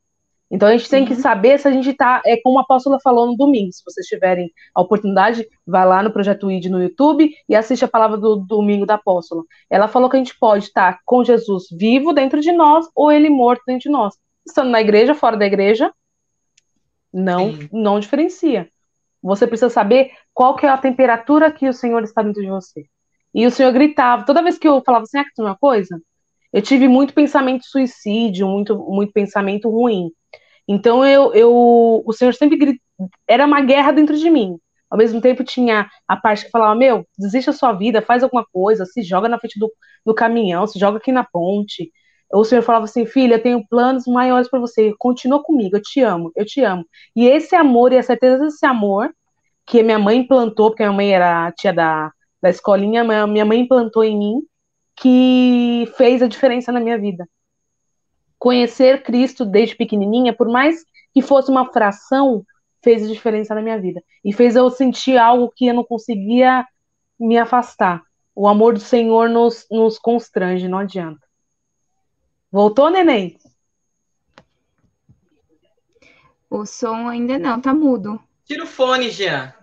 Então a gente tem que saber se a gente está, é como a apóstola falou no domingo. Se vocês tiverem a oportunidade, vai lá no Projeto ID no YouTube e assiste a palavra do domingo da apóstola. Ela falou que a gente pode estar com Jesus vivo dentro de nós ou ele morto dentro de nós. Estando na igreja, fora da igreja, não, não diferencia. Você precisa saber qual que é a temperatura que o Senhor está dentro de você. E o Senhor gritava. Toda vez que eu falava assim, ah, que uma coisa, eu tive muito pensamento suicídio, muito, muito pensamento ruim. Então eu, eu, o Senhor sempre grit... era uma guerra dentro de mim. Ao mesmo tempo tinha a parte que falava, meu, desiste da sua vida, faz alguma coisa, se joga na frente do, do caminhão, se joga aqui na ponte. O Senhor falava assim, filha, eu tenho planos maiores para você, continua comigo, eu te amo, eu te amo. E esse amor e a certeza desse amor que minha mãe implantou, porque minha mãe era a tia da, da escolinha, minha mãe implantou em mim, que fez a diferença na minha vida conhecer Cristo desde pequenininha, por mais que fosse uma fração, fez diferença na minha vida. E fez eu sentir algo que eu não conseguia me afastar. O amor do Senhor nos, nos constrange, não adianta. Voltou, neném? O som ainda não, tá mudo. Tira o fone, Jean.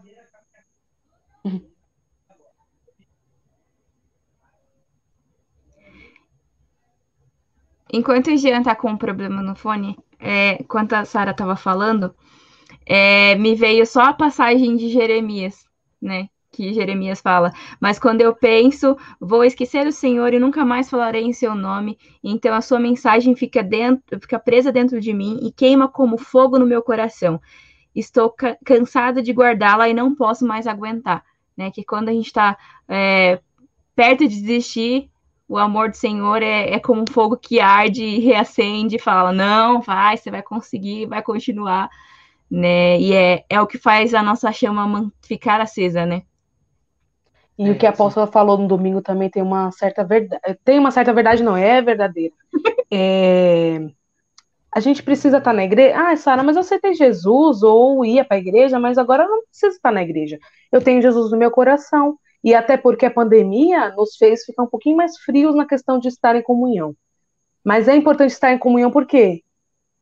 Enquanto o Jean tá com um problema no fone, é, enquanto a Sara tava falando, é, me veio só a passagem de Jeremias, né? Que Jeremias fala, mas quando eu penso, vou esquecer o Senhor e nunca mais falarei em seu nome. Então a sua mensagem fica dentro, fica presa dentro de mim e queima como fogo no meu coração. Estou ca cansada de guardá-la e não posso mais aguentar, né? Que quando a gente está é, perto de desistir, o amor do Senhor é, é como um fogo que arde e reacende e fala: não, vai, você vai conseguir, vai continuar, né? E é, é o que faz a nossa chama ficar acesa, né? E é, o que a apóstola sim. falou no domingo também tem uma certa verdade. Tem uma certa verdade, não, é verdadeira. é... A gente precisa estar na igreja. Ah, Sara, mas eu aceitei Jesus ou ia para a igreja, mas agora eu não preciso estar na igreja. Eu tenho Jesus no meu coração. E até porque a pandemia nos fez ficar um pouquinho mais frios na questão de estar em comunhão. Mas é importante estar em comunhão por quê?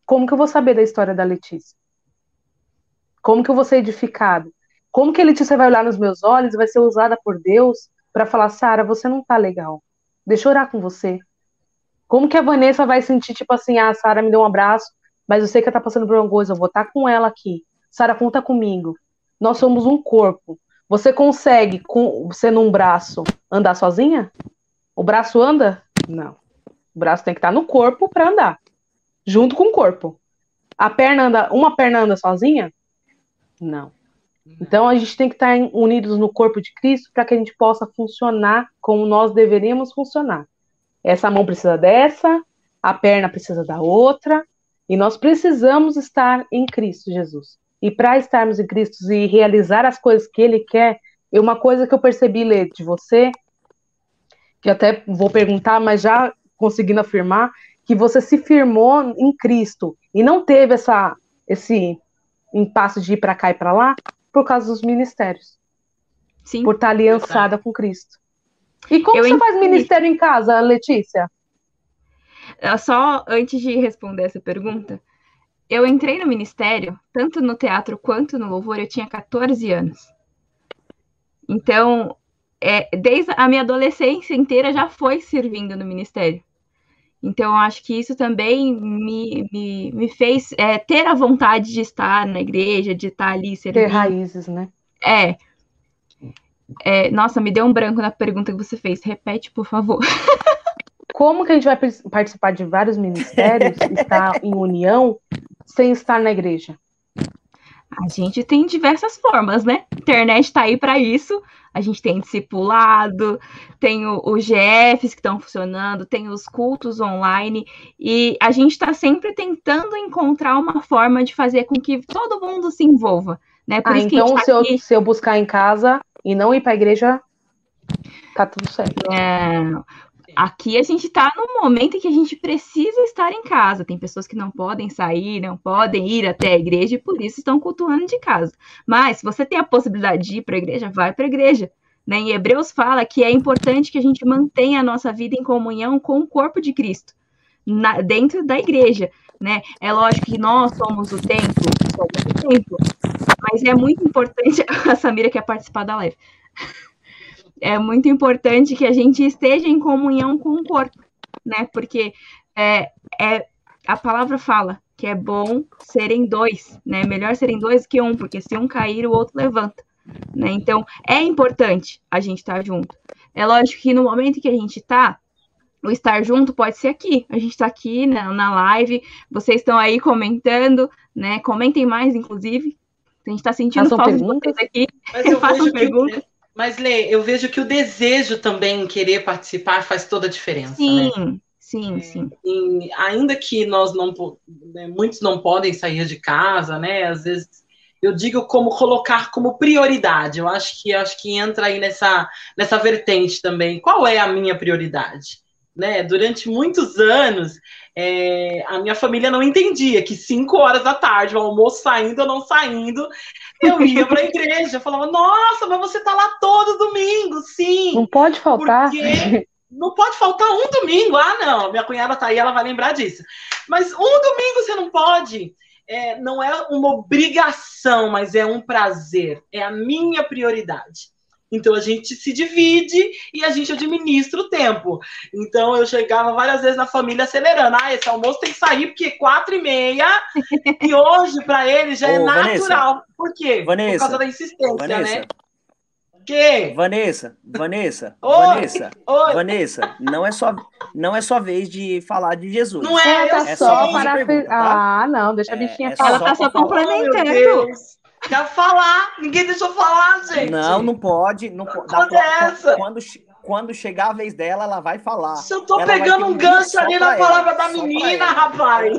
Como que eu vou saber da história da Letícia? Como que eu vou ser edificado? Como que a Letícia vai olhar nos meus olhos e vai ser usada por Deus para falar, Sara, você não tá legal. Deixa eu orar com você. Como que a Vanessa vai sentir, tipo assim, ah, Sara me deu um abraço, mas eu sei que ela tá passando por alguma coisa, eu vou estar tá com ela aqui. Sara, conta comigo. Nós somos um corpo. Você consegue, com você num braço, andar sozinha? O braço anda? Não. O braço tem que estar no corpo para andar, junto com o corpo. A perna anda, uma perna anda sozinha? Não. Então a gente tem que estar unidos no corpo de Cristo para que a gente possa funcionar como nós deveríamos funcionar. Essa mão precisa dessa, a perna precisa da outra, e nós precisamos estar em Cristo Jesus. E para estarmos em Cristo e realizar as coisas que Ele quer, é uma coisa que eu percebi, Lê, de você, que até vou perguntar, mas já conseguindo afirmar, que você se firmou em Cristo e não teve essa, esse impasse de ir para cá e para lá por causa dos ministérios. Sim. Por estar aliançada com Cristo. E como eu você faz ministério em casa, Letícia? Só antes de responder essa pergunta, eu entrei no ministério, tanto no teatro quanto no louvor, eu tinha 14 anos. Então, é, desde a minha adolescência inteira já foi servindo no ministério. Então, eu acho que isso também me, me, me fez é, ter a vontade de estar na igreja, de estar ali servindo. Ter raízes, né? É. é. Nossa, me deu um branco na pergunta que você fez. Repete, por favor. Como que a gente vai participar de vários ministérios, estar em união, sem estar na igreja? A gente tem diversas formas, né? A internet está aí para isso. A gente tem discipulado, tem os GFs que estão funcionando, tem os cultos online, e a gente está sempre tentando encontrar uma forma de fazer com que todo mundo se envolva. Né? Por ah, então tá se, aqui... eu, se eu buscar em casa e não ir para a igreja, tá tudo certo. É, Aqui a gente está num momento em que a gente precisa estar em casa. Tem pessoas que não podem sair, não podem ir até a igreja e por isso estão cultuando de casa. Mas se você tem a possibilidade de ir para a igreja, vai para a igreja. Né? Em Hebreus fala que é importante que a gente mantenha a nossa vida em comunhão com o corpo de Cristo, na, dentro da igreja. Né? É lógico que nós somos o templo, somos o templo, mas é muito importante. A Samira quer participar da live. É muito importante que a gente esteja em comunhão com o corpo, né? Porque é, é a palavra fala que é bom serem dois, né? Melhor serem dois que um, porque se um cair, o outro levanta, né? Então, é importante a gente estar tá junto. É lógico que no momento que a gente está, o estar junto pode ser aqui. A gente está aqui na, na live, vocês estão aí comentando, né? Comentem mais, inclusive. A gente está sentindo Façam falta perguntas. de vocês aqui. Mas eu Façam perguntas. Que, mas, Lê, eu vejo que o desejo também em querer participar faz toda a diferença. Sim, né? Sim, é, sim. E ainda que nós não, né, muitos não podem sair de casa, né? Às vezes eu digo como colocar como prioridade. Eu acho que acho que entra aí nessa nessa vertente também. Qual é a minha prioridade? Né? Durante muitos anos, é, a minha família não entendia que cinco horas da tarde, o almoço saindo ou não saindo, eu ia para a igreja. Eu falava, nossa, mas você tá lá todo domingo, sim. Não pode faltar. Porque não pode faltar um domingo. Ah, não, minha cunhada tá aí, ela vai lembrar disso. Mas um domingo você não pode. É, não é uma obrigação, mas é um prazer. É a minha prioridade. Então a gente se divide e a gente administra o tempo. Então eu chegava várias vezes na família acelerando. Ah, esse almoço tem que sair porque é quatro e meia. e hoje para ele já é Ô, natural. Vanessa, Por quê? Vanessa, Por causa da insistência, Vanessa, né? quê? Vanessa, Vanessa, Oi, Vanessa, oi. Vanessa, não é só não é sua vez de falar de Jesus. Não é, tá é só, para pergunta, tá? Ah, não, deixa a é, bichinha é falar. Ela tá só complementando. Quer falar? Ninguém deixou falar, gente. Não, não pode. Não pode. Quando, é essa? quando, quando chegar a vez dela, ela vai falar. Se eu tô ela pegando um gancho ali na palavra ela, da menina, rapaz.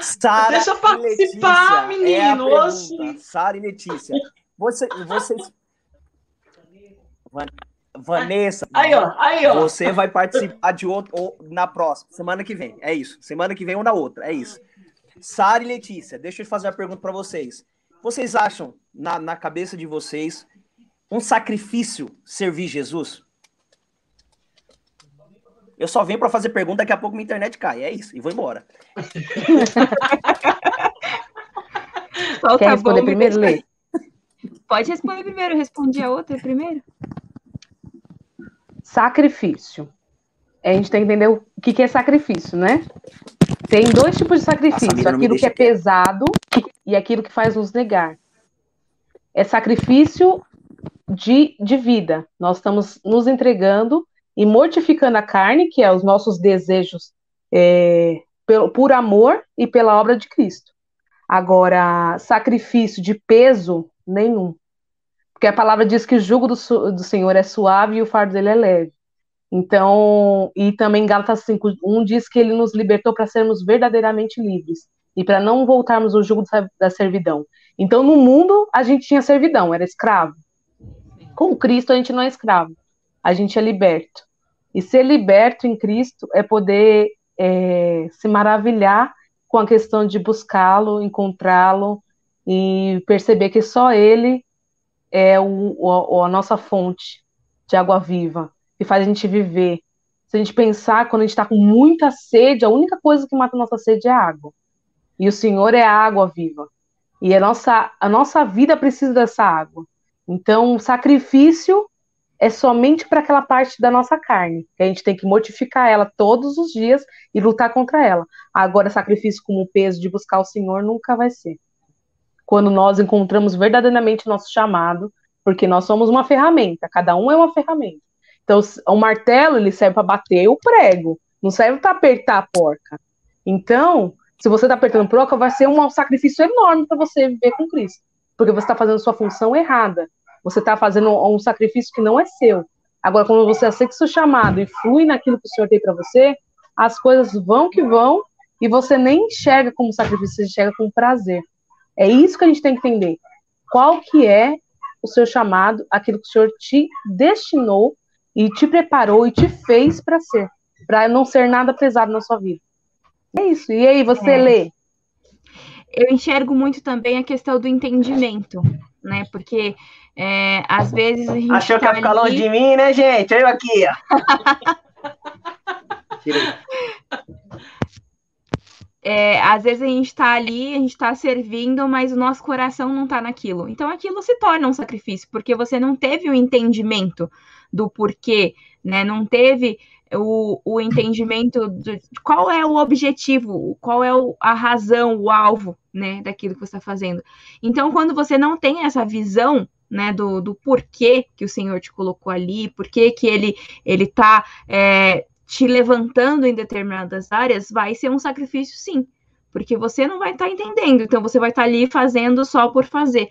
Sara Deixa eu participar, menino. É Sara e Letícia. Você, vocês. Vanessa, aí, ó, aí, ó. você vai participar de outro ou, na próxima, semana que vem. É isso. Semana que vem ou na outra. É isso. Sara e Letícia, deixa eu fazer uma pergunta para vocês. Vocês acham, na, na cabeça de vocês, um sacrifício servir Jesus? Eu só venho para fazer pergunta, daqui a pouco minha internet cai. É isso, e vou embora. Quer responder primeiro, Lê? Pode responder primeiro, respondi a outra primeiro. Sacrifício. A gente tem que entender o que é sacrifício, né? Tem dois tipos de sacrifício: aquilo que é pesado e aquilo que faz nos negar. É sacrifício de, de vida. Nós estamos nos entregando e mortificando a carne, que é os nossos desejos é, por, por amor e pela obra de Cristo. Agora, sacrifício de peso, nenhum. Porque a palavra diz que o jugo do, do Senhor é suave e o fardo dele é leve. Então, e também Gálatas 5:1 diz que ele nos libertou para sermos verdadeiramente livres e para não voltarmos ao jugo da servidão. Então, no mundo a gente tinha servidão, era escravo. Com Cristo a gente não é escravo a gente é liberto. E ser liberto em Cristo é poder é, se maravilhar com a questão de buscá-lo, encontrá-lo e perceber que só Ele é o, o, a nossa fonte de água viva e faz a gente viver. Se a gente pensar, quando a gente está com muita sede, a única coisa que mata a nossa sede é a água. E o Senhor é a água viva. E a nossa, a nossa vida precisa dessa água. Então, o sacrifício é somente para aquela parte da nossa carne, que a gente tem que mortificar ela todos os dias e lutar contra ela. Agora, sacrifício como o peso de buscar o Senhor nunca vai ser. Quando nós encontramos verdadeiramente nosso chamado, porque nós somos uma ferramenta, cada um é uma ferramenta. Então, o martelo ele serve para bater o prego, não serve para apertar a porca. Então, se você está apertando porca, vai ser um sacrifício enorme para você viver com Cristo, porque você está fazendo sua função errada. Você está fazendo um sacrifício que não é seu. Agora, quando você aceita o seu chamado e flui naquilo que o Senhor tem para você, as coisas vão que vão e você nem enxerga como sacrifício, você enxerga como prazer. É isso que a gente tem que entender. Qual que é o seu chamado, aquilo que o Senhor te destinou e te preparou e te fez para ser, para não ser nada pesado na sua vida. É isso. E aí, você é. lê? eu enxergo muito também a questão do entendimento, né? Porque é, às vezes a gente. Achou tá que ia ficar ali... longe de mim, né, gente? Eu aqui, ó. É, às vezes a gente está ali, a gente está servindo, mas o nosso coração não está naquilo. Então aquilo se torna um sacrifício, porque você não teve o entendimento do porquê, né? Não teve o, o entendimento de qual é o objetivo, qual é o, a razão, o alvo, né, daquilo que você está fazendo. Então, quando você não tem essa visão, né, do, do porquê que o Senhor te colocou ali, porquê que ele ele está é, te levantando em determinadas áreas, vai ser um sacrifício, sim, porque você não vai estar tá entendendo. Então, você vai estar tá ali fazendo só por fazer,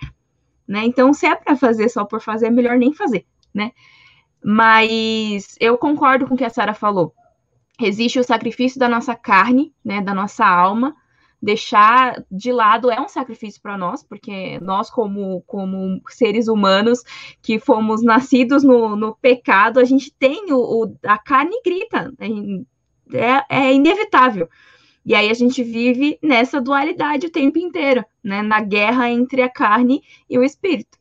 né? Então, se é para fazer só por fazer, é melhor nem fazer, né? Mas eu concordo com o que a Sara falou. Existe o sacrifício da nossa carne, né, da nossa alma. Deixar de lado é um sacrifício para nós, porque nós, como, como seres humanos que fomos nascidos no, no pecado, a gente tem o, o a carne grita, é, é inevitável. E aí a gente vive nessa dualidade o tempo inteiro, né? Na guerra entre a carne e o espírito.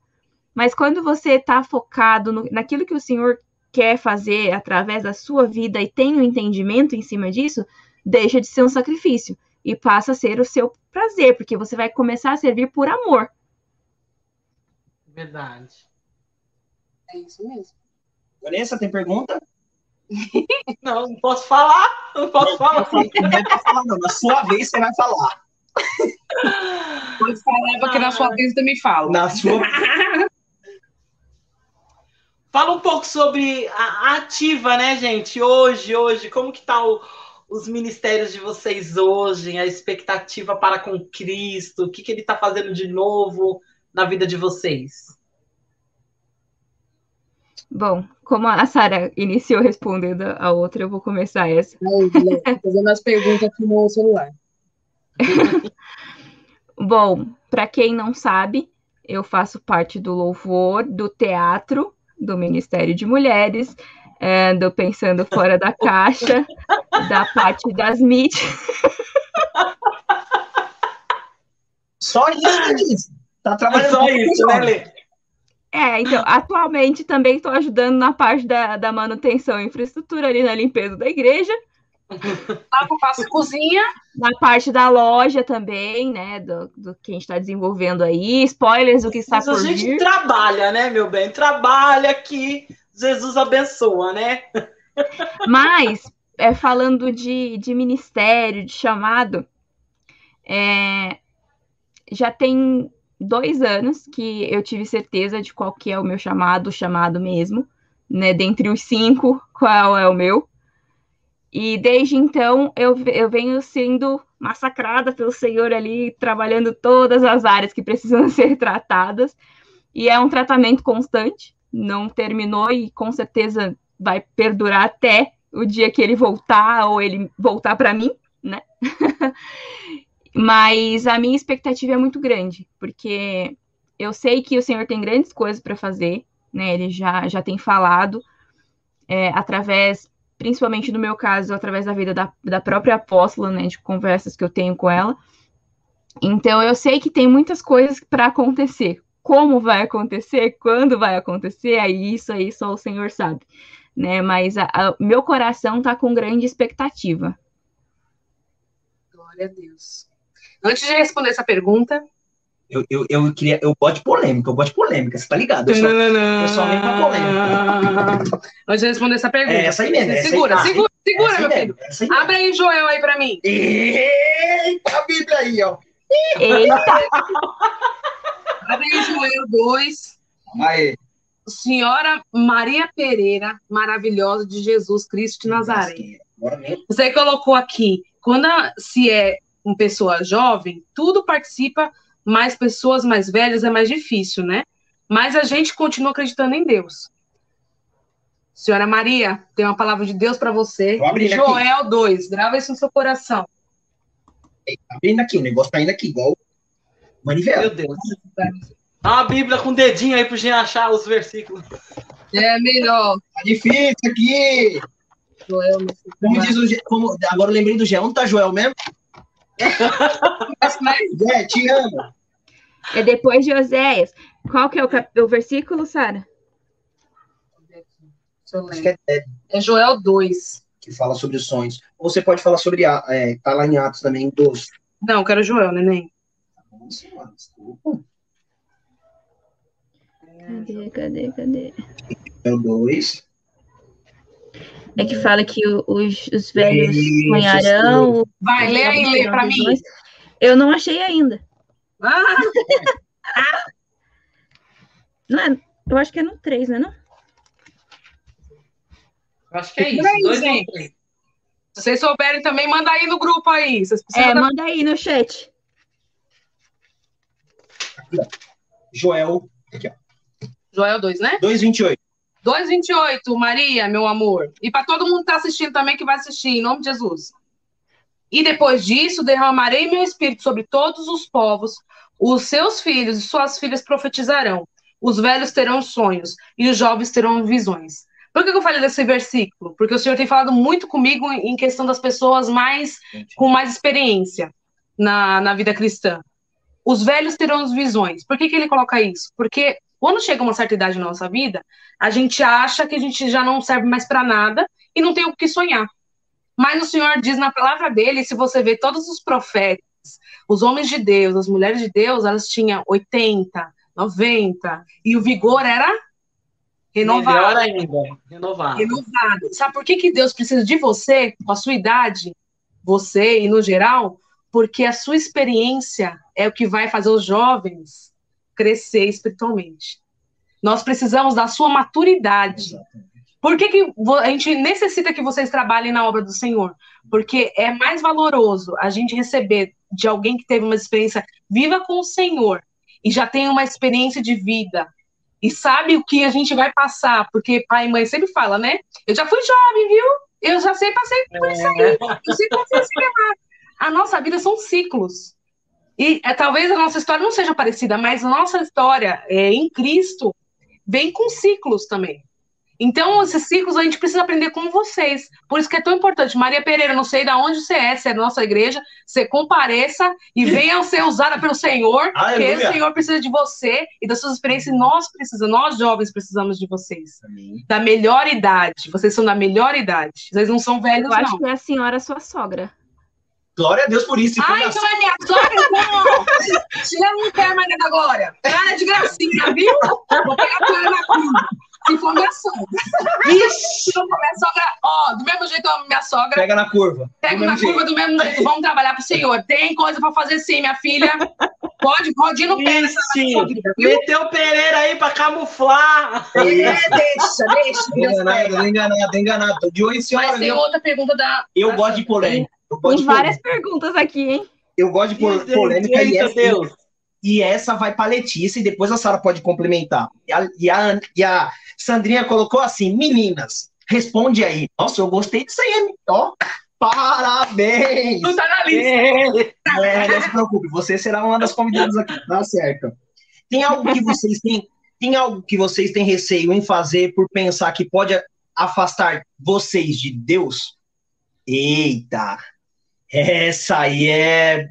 Mas quando você está focado no, naquilo que o Senhor quer fazer através da sua vida e tem um entendimento em cima disso, deixa de ser um sacrifício e passa a ser o seu prazer, porque você vai começar a servir por amor. Verdade. É isso mesmo. Vanessa, tem pergunta? Não, não posso falar. Não posso falar. Não, não é pra falar, não. Na sua vez você vai falar. Pode falar, porque na sua vez eu também falo. Na sua. Fala um pouco sobre a ativa, né, gente? Hoje, hoje, como que tá o, os ministérios de vocês hoje, a expectativa para com Cristo, o que, que ele está fazendo de novo na vida de vocês? Bom, como a Sara iniciou respondendo a outra, eu vou começar essa. Não, fazendo as perguntas aqui no celular. Bom, para quem não sabe, eu faço parte do louvor, do teatro do Ministério de Mulheres, é, do Pensando Fora da Caixa, da parte das mídias. Só isso, Tá trabalhando Só isso, né, Lê? É, então, atualmente também estou ajudando na parte da, da manutenção e infraestrutura ali na limpeza da igreja. Lavo, faço cozinha. Na parte da loja também, né? Do, do que a gente está desenvolvendo aí. Spoilers do que está Mas por a gente vir. trabalha, né, meu bem? Trabalha que Jesus abençoa, né? Mas, é, falando de, de ministério, de chamado, é, já tem dois anos que eu tive certeza de qual que é o meu chamado, chamado mesmo, né? Dentre os cinco, qual é o meu. E desde então eu, eu venho sendo massacrada pelo Senhor ali, trabalhando todas as áreas que precisam ser tratadas. E é um tratamento constante, não terminou e com certeza vai perdurar até o dia que ele voltar ou ele voltar para mim, né? Mas a minha expectativa é muito grande, porque eu sei que o Senhor tem grandes coisas para fazer, né? Ele já, já tem falado é, através principalmente no meu caso, através da vida da, da própria apóstola, né, de conversas que eu tenho com ela. Então, eu sei que tem muitas coisas para acontecer. Como vai acontecer, quando vai acontecer, aí isso aí só o Senhor sabe, né? Mas o meu coração está com grande expectativa. Glória a Deus. Antes de responder essa pergunta, eu, eu, eu queria. Eu gosto de polêmica, eu gosto de polêmica, você tá ligado? Eu sou, eu sou amigo da polêmica. Antes de responder essa pergunta. É essa aí mesmo. segura, aí, segura, segura, essa meu aí filho. Abre aí Joel aí pra mim. Eita, a Bíblia aí, ó. Eita! Abre aí Joel 2. Aí. Senhora Maria Pereira, maravilhosa de Jesus Cristo de Nazaré. Mesmo. Você colocou aqui, quando a- se é uma pessoa jovem, tudo participa, mais pessoas mais velhas é mais difícil, né? Mas a gente continua acreditando em Deus. Senhora Maria, tem uma palavra de Deus para você. Abrindo aqui. Joel 2, grava isso no seu coração. Tá abrindo aqui, o negócio tá indo aqui, igual manivela. Meu Deus. Dá uma Bíblia com o dedinho aí pra gente achar os versículos. É melhor. Tá difícil aqui. Joel, Como diz o Ge- como, Agora eu lembrei do Gé. Onde tá Joel mesmo? Zé, te amo. É depois de Oséias. Qual que é o, cap... o versículo, Sara? É Zé É Joel 2. que fala sobre os sonhos. Ou você pode falar sobre, a- é, tá lá em Atos também, 12. Não, eu quero Joel, neném. Nossa, mano, desculpa. Cadê, cadê, cadê? É o 2. É que fala que os, os velhos Isso, sonharão. Vai, lê aí, lê pra mim. visões. Eu não achei ainda. Ah, Não é, eu acho que é no 3, né? Não? Acho que é isso. Peraí, Dois gente. se vocês souberem também, manda aí no grupo aí. Vocês É, da- manda aí no chat. Joel Joel 2, né? 2,28. 2,28, Maria, meu amor. E para todo mundo que está assistindo também, que vai assistir, em nome de Jesus. E depois disso, derramarei meu espírito sobre todos os povos, os seus filhos e suas filhas profetizarão, os velhos terão sonhos e os jovens terão visões. Por que que eu falei desse versículo? Porque o Senhor tem falado muito comigo em questão das pessoas mais com mais experiência na, na vida cristã. Os velhos terão as visões. Por que, que ele coloca isso? Porque quando chega uma certa idade na nossa vida, a gente acha que a gente já não serve mais para nada e não tem o que sonhar. Mas o Senhor diz na palavra dele, se você vê todos os profetas, os homens de Deus, as mulheres de Deus, elas tinham 80, 90, e o vigor era renovado. Melhor ainda. Renovado. renovado. Sabe por que, que Deus precisa de você, com a sua idade, você e no geral? Porque a sua experiência é o que vai fazer os jovens crescer espiritualmente. Nós precisamos da sua maturidade. Por que, que a gente necessita que vocês trabalhem na obra do Senhor? Porque é mais valoroso a gente receber de alguém que teve uma experiência viva com o Senhor e já tem uma experiência de vida e sabe o que a gente vai passar, porque pai e mãe sempre fala, né? Eu já fui jovem, viu? Eu já sei, passei por isso aí. Eu sei como levar. A nossa vida são ciclos. E é, talvez a nossa história não seja parecida, mas a nossa história é, em Cristo vem com ciclos também. Então, esses ciclos a gente precisa aprender com vocês. Por isso que é tão importante. Maria Pereira, não sei de onde você é, se é da nossa igreja, você compareça e venha ser usada pelo Senhor, porque o Senhor precisa de você e das suas experiências. E nós precisamos, nós jovens precisamos de vocês. Amém. Da melhor idade. Vocês são da melhor idade. Vocês não são velhos, Eu acho não. que é a senhora sua sogra. Glória a Deus por isso. Ai, então é minha sogra, então. Tira não quer mais da Glória. É de gracinha, viu? Vou pegar com ela na curva. Se for minha sogra. Não for minha sogra, ó, do mesmo jeito eu amo minha sogra. Pega na curva. Pego Do na curva do mesmo jeito. Vamos trabalhar pro Senhor. Tem coisa pra fazer sim, minha filha. Pode, pode ir no pé Ixi, meteu o Pereira aí pra camuflar. É, deixa, deixa. Tô enganado, tô enganado, enganado. Tô de olho em senhora, Mas tem outra pergunta da. Eu da gosto de polêmica. Tem várias perguntas aqui, hein? Eu gosto de polêmica e essa, Deus. e essa vai pra Letícia e depois a Sara pode complementar. E a, e, a, e a Sandrinha colocou assim: meninas, responde aí. Nossa, eu gostei disso aí, hein? ó. Parabéns! Não tá na lista. É, não se preocupe, você será uma das convidadas aqui, tá certo. Tem algo que vocês têm, tem algo que vocês têm receio em fazer por pensar que pode afastar vocês de Deus? Eita, essa aí é.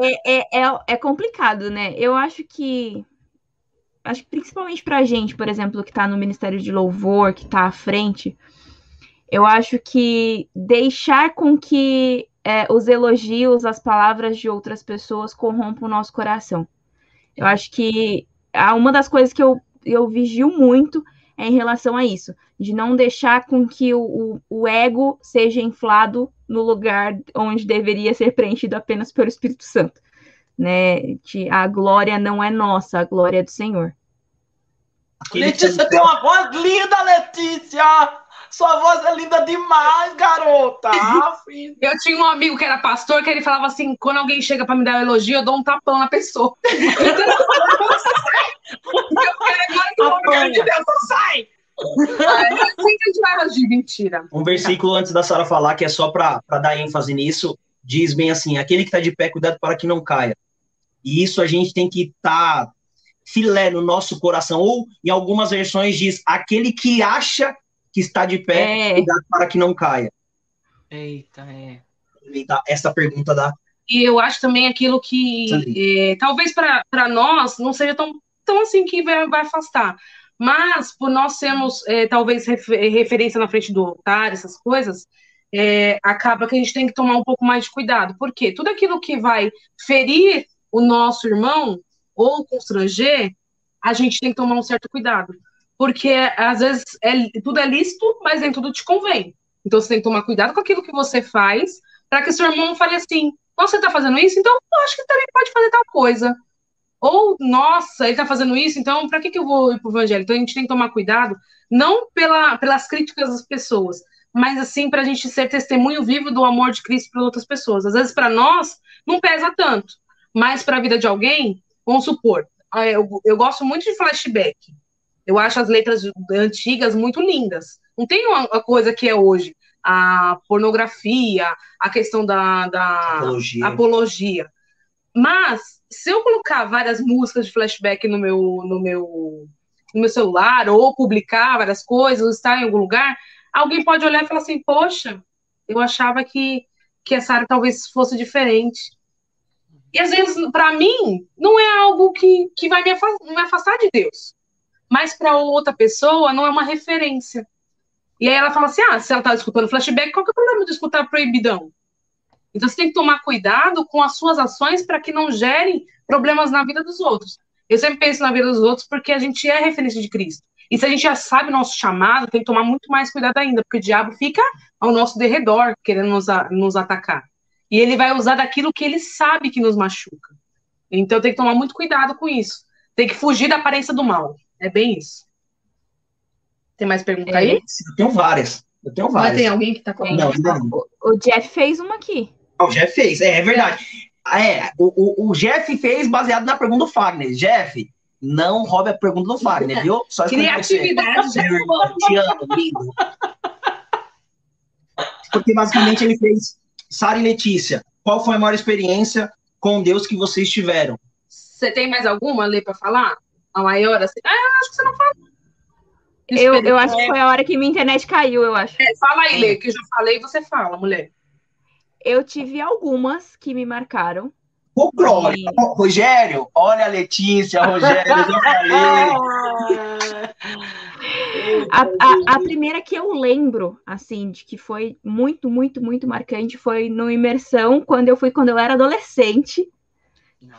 É, é, é, é complicado, né? Eu acho que. Acho que principalmente pra gente, por exemplo, que tá no Ministério de Louvor, que tá à frente, eu acho que deixar com que é, os elogios, as palavras de outras pessoas corrompam o nosso coração. Eu acho que ah, uma das coisas que eu, eu vigio muito é em relação a isso, de não deixar com que o, o, o ego seja inflado no lugar onde deveria ser preenchido apenas pelo Espírito Santo. Né? De- A glória não é nossa, a glória é do Senhor. Letícia tem uma voz linda, Letícia! Sua voz é linda demais, garota! Eu tinha um amigo que era pastor que ele falava assim: quando alguém chega pra me dar um elogio, eu dou um tapão na pessoa. eu quero agora que o homem de Deus não sai. Aí, Assim elogio, mentira. Um versículo antes da Sara falar, que é só para dar ênfase nisso, diz bem assim: aquele que está de pé, cuidado para que não caia. E isso a gente tem que estar tá filé no nosso coração. Ou em algumas versões diz: aquele que acha que está de pé, É. cuidado para que não caia. Eita, é. Essa pergunta da E eu acho também aquilo que é, talvez para nós não seja tão, tão assim que vai, vai afastar. Mas por nós sermos é, talvez refer- referência na frente do altar, essas coisas, é, acaba que a gente tem que tomar um pouco mais de cuidado. Porque tudo aquilo que vai ferir o nosso irmão ou constranger, a gente tem que tomar um certo cuidado. Porque às vezes é, tudo é lícito, mas nem tudo te convém. Então você tem que tomar cuidado com aquilo que você faz, para que seu irmão fale assim: você tá fazendo isso? Então eu acho que também pode fazer tal coisa. Ou, nossa, ele tá fazendo isso, então para que, que eu vou ir pro evangelho? Então a gente tem que tomar cuidado, não pela, pelas críticas das pessoas, mas assim, para a gente ser testemunho vivo do amor de Cristo para outras pessoas. Às vezes, para nós, não pesa tanto, mas para a vida de alguém, vamos supor, ah, eu, eu gosto muito de flashback. Eu acho as letras antigas muito lindas. Não tem uma, uma coisa que é hoje. A pornografia, a questão da, da apologia. apologia. Mas, se eu colocar várias músicas de flashback no meu, no meu, no meu celular, ou publicar várias coisas, ou estar em algum lugar, alguém pode olhar e falar assim, poxa, eu achava que, que essa área talvez fosse diferente. E às vezes, para mim, não é algo que, que vai me afastar, me afastar de Deus. Mas para outra pessoa não é uma referência. E aí ela fala assim: ah, se ela tá escutando flashback, qual que é o problema de escutar proibidão? Então você tem que tomar cuidado com as suas ações para que não gerem problemas na vida dos outros. Eu sempre penso na vida dos outros porque a gente é referência de Cristo. E se a gente já sabe o nosso chamado, tem que tomar muito mais cuidado ainda, porque o diabo fica ao nosso derredor, querendo nos, nos atacar. E ele vai usar daquilo que ele sabe que nos machuca. Então tem que tomar muito cuidado com isso. Tem que fugir da aparência do mal. É bem isso. Tem mais pergunta É. aí? Eu tenho várias. Eu tenho Mas várias. tem alguém que tá com Não, ainda não. O, o Jeff fez uma aqui. Ah, O Jeff fez, é, é verdade. É, o, o, o Jeff fez baseado na pergunta do Fagner. Jeff, não roube a pergunta do Fagner, viu? Só você. Criatividade, Meu irmão, te amo, lindo. Porque basicamente ele fez Sara e Letícia. Qual foi a maior experiência com Deus que vocês tiveram? Você tem mais alguma, Lê, pra falar? A maior, assim? Ah, eu acho que você não fala. Eu, eu acho que foi a hora que minha internet caiu, eu acho. É, fala aí, Lê, que eu já falei, você fala, mulher. Eu tive algumas que me marcaram. Folclore. Ó, Rogério, olha a Letícia, Rogério, eu já falei. A, a, a primeira que eu lembro, assim, de que foi muito, muito, muito marcante foi no Imersão, quando eu fui quando eu era adolescente.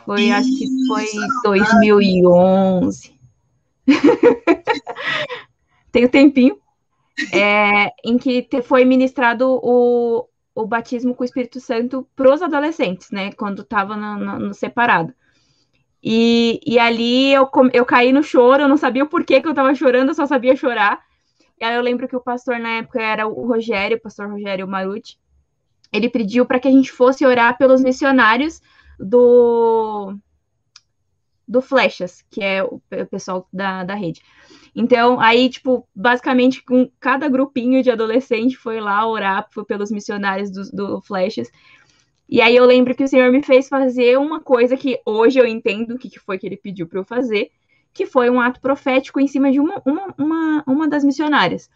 Foi, acho que foi 2011. Tem um tempinho. É, em que te- foi ministrado o, o batismo com o Espírito Santo para os adolescentes, né? Quando estava no, no- no separado. E, e ali eu, eu caí no choro, eu não sabia o porquê que eu estava chorando, eu só sabia chorar. E aí eu lembro que o pastor na época era o Rogério, o pastor Rogério Maruti. Ele pediu para que a gente fosse orar pelos missionários do do Flechas, que é o o pessoal da, da rede. Então, aí, tipo, basicamente, com cada grupinho de adolescente foi lá orar pelos missionários do, do. E aí eu lembro que o Senhor me fez fazer uma coisa que hoje eu entendo o que, que foi que ele pediu para eu fazer, que foi um ato profético em cima de uma, uma, uma, uma das missionárias.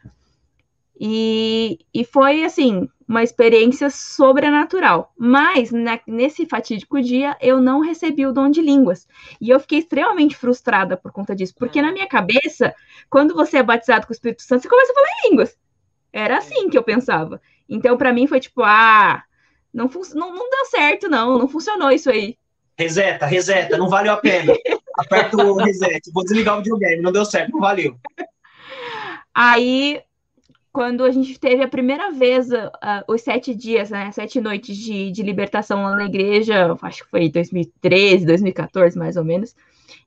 E, e foi, assim, uma experiência sobrenatural. Mas, na- nesse fatídico dia, eu não recebi o dom de línguas. E eu fiquei extremamente frustrada por conta disso. Porque na minha cabeça, quando você é batizado com o Espírito Santo, você começa a falar em línguas. Era assim que eu pensava. Então, para mim, foi tipo, ah, não, não, não deu certo, não. Não funcionou isso aí. Reseta, reseta, não valeu a pena. Aperta o reset. Vou desligar o videogame, não deu certo, não valeu. Aí, quando a gente teve a primeira vez ah, os sete dias, né, sete noites de, de libertação lá na igreja, acho que foi 2013, 2014, mais ou menos.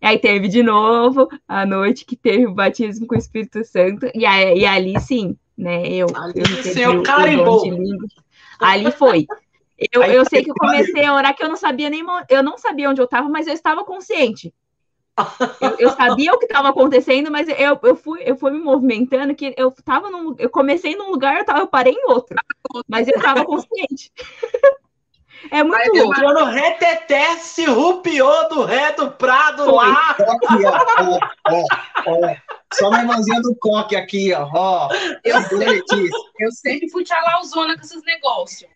E aí teve de novo a noite que teve o batismo com o Espírito Santo, e, aí, e ali sim, né, eu, Ali eu seu carimbou. Ali foi. Eu, eu sei que eu comecei a orar que eu não sabia nem eu não sabia onde eu estava, mas eu estava consciente. Eu, eu sabia o que estava acontecendo, mas eu, eu, fui, eu fui me movimentando que eu tava num, eu comecei num lugar, eu, tava, eu parei em outro. Mas eu estava consciente. É muito louco. Entrou no reteté, se rupiou do ré do prado Foi. lá. Ó Aqui, ó, ó, ó, ó. Só uma irmãzinha do coque aqui, ó. ó. Eu, eu sempre fui tchalauzona com esses negócios.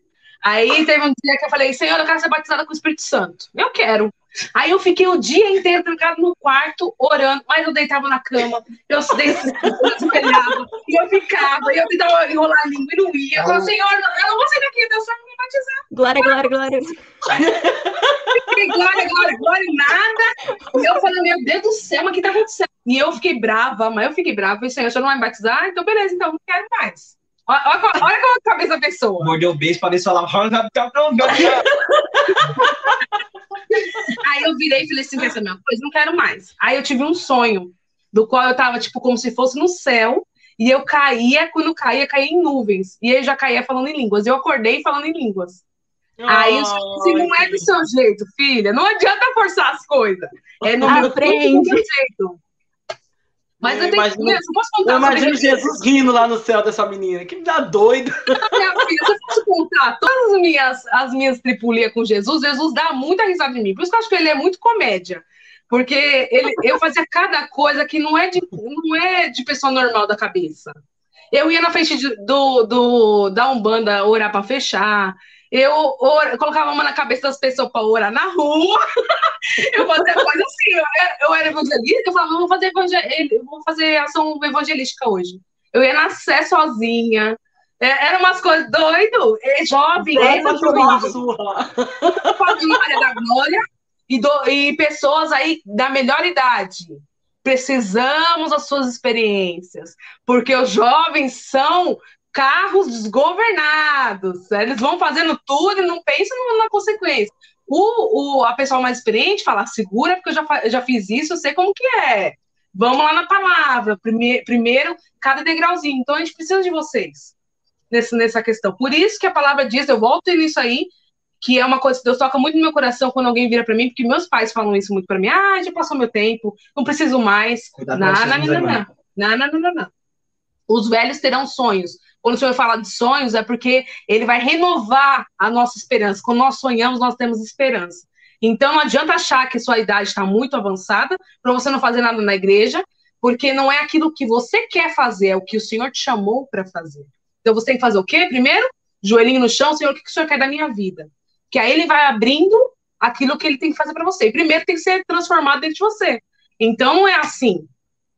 Aí teve um dia que eu falei, Senhor, eu quero ser batizada com o Espírito Santo. Eu quero. Aí eu fiquei o dia inteiro trancado no quarto, orando, mas eu deitava na cama, eu espelhava, e eu ficava, e eu tentava enrolar a língua e não ia. Eu falava, Senhor, eu não vou sair daqui, Deus só me batizar. Glória, glória, glória. Fiquei, glória, glória, glória, nada. Eu falei, meu Deus do céu, mas o que tá acontecendo? E eu fiquei brava, mas eu fiquei brava. Falei, Senhor, o senhor não vai me batizar? Então, beleza, então, não quero mais. Olha, olha, olha como é a cabeça da pessoa. Mordeu o beijo pra ver se falava. Aí eu virei e falei assim, essa minha coisa, não quero mais. Aí eu tive um sonho, do qual eu tava, tipo, como se fosse no céu, e eu caía, quando caía, caía em nuvens. E eu já caía falando em línguas. Eu acordei falando em línguas. Oh, Aí eu assim, não é do seu jeito, filha. Não adianta forçar as coisas. É no meu frente. jeito. Mas eu, eu tenho imagino, eu posso contar Eu imagino Jesus rindo lá no céu dessa menina. Que me dá doido. Minha filha, se eu posso contar todas as minhas, as minhas tripulias com Jesus, Jesus dá muita risada de mim. Por isso que eu acho que ele é muito comédia. Porque ele, eu fazia cada coisa que não é de, não é de pessoa normal da cabeça. Eu ia na frente de, do, do, da Umbanda orar para fechar. Eu, or, colocava a mão na cabeça das pessoas para orar na rua. eu fazia coisa assim. Eu era, eu era evangelista, eu falava, vou fazer, evangel... vou fazer ação evangelística hoje. Eu ia na Sé sozinha. É, Eram umas coisas doido. É, jovem, é, fazendo área da glória e, do, e pessoas aí da melhor idade. Precisamos das suas experiências, porque os jovens são carros desgovernados. Eles vão fazendo tudo e não pensam na consequência. O, o, a pessoa mais experiente fala, segura, porque eu já, já fiz isso, eu sei como que é. Vamos lá na palavra. Primeiro, primeiro, cada degrauzinho. Então, a gente precisa de vocês nesse, nessa questão. Por isso que a palavra diz, eu volto nisso aí, que é uma coisa que Deus toca muito no meu coração quando alguém vira para mim, porque meus pais falam isso muito para mim. Ah, já passou meu tempo, não preciso mais. Não, não, não, não, não, não, não, não. Os velhos terão sonhos, quando o Senhor fala de sonhos, é porque ele vai renovar a nossa esperança. Quando nós sonhamos, nós temos esperança. Então, não adianta achar que sua idade está muito avançada para você não fazer nada na igreja, porque não é aquilo que você quer fazer, é o que o Senhor te chamou para fazer. Então, você tem que fazer o quê? Primeiro, joelhinho no chão, Senhor, o que o Senhor quer da minha vida? Que aí ele vai abrindo aquilo que ele tem que fazer para você. E primeiro tem que ser transformado dentro de você. Então, não é assim.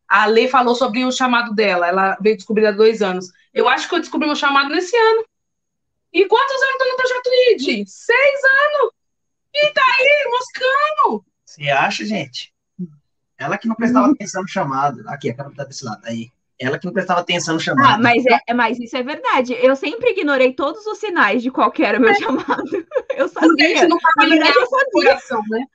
A Lê falou sobre o chamado dela, ela veio descobrir há dois anos. Eu acho que eu descobri meu chamado nesse ano. E quantos anos tô no projeto ID? Seis anos! E tá aí, moscando! Você acha, gente? Ela que não prestava uhum. atenção no chamado. Aqui, a câmera tá desse lado. Aí. Ela que não prestava atenção no chamado. Ah, mas, é, mas isso é verdade. Eu sempre ignorei todos os sinais de qual era o meu é. chamado. Eu sabia. Gente, não tá alinhado com coração, né?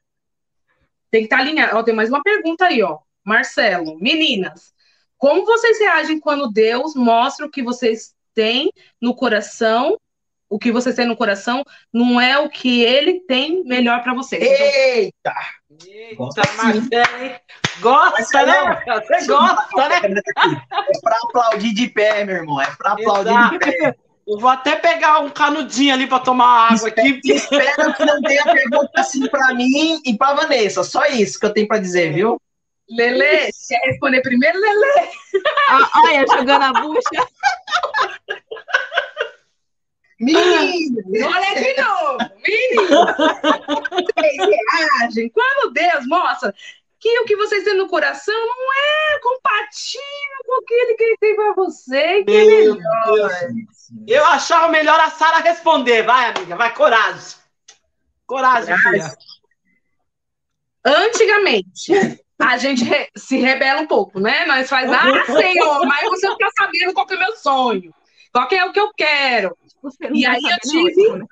Tem que estar tá alinhado. Ó, tem mais uma pergunta aí, ó. Marcelo, meninas, como vocês reagem quando Deus mostra o que vocês têm no coração? O que vocês têm no coração não é o que ele tem melhor para vocês. Eita! Gosta, Marcelo, Gosta, né? Você gosta, né? É para aplaudir de pé, meu irmão. É para aplaudir Exato. de pé. Eu vou até pegar um canudinho ali para tomar água aqui. Espero que não tenha pergunta assim para mim e para Vanessa. Só isso que eu tenho para dizer, viu? Lele, quer responder primeiro, Lele? Ah, olha, jogando a bucha. Menino, olha de novo. Menino, vocês reagem quando Deus mostra que o que vocês têm no coração não é compatível com aquele que ele tem para você, que é melhor. Eu achava melhor a Sara responder. Vai, amiga, vai, coragem. Coragem, coragem. filha. Antigamente, a gente re se rebela um pouco, né? Nós faz, ah, Senhor, mas você não está sabendo qual é o meu sonho, qual é o que eu quero. E aí eu tive.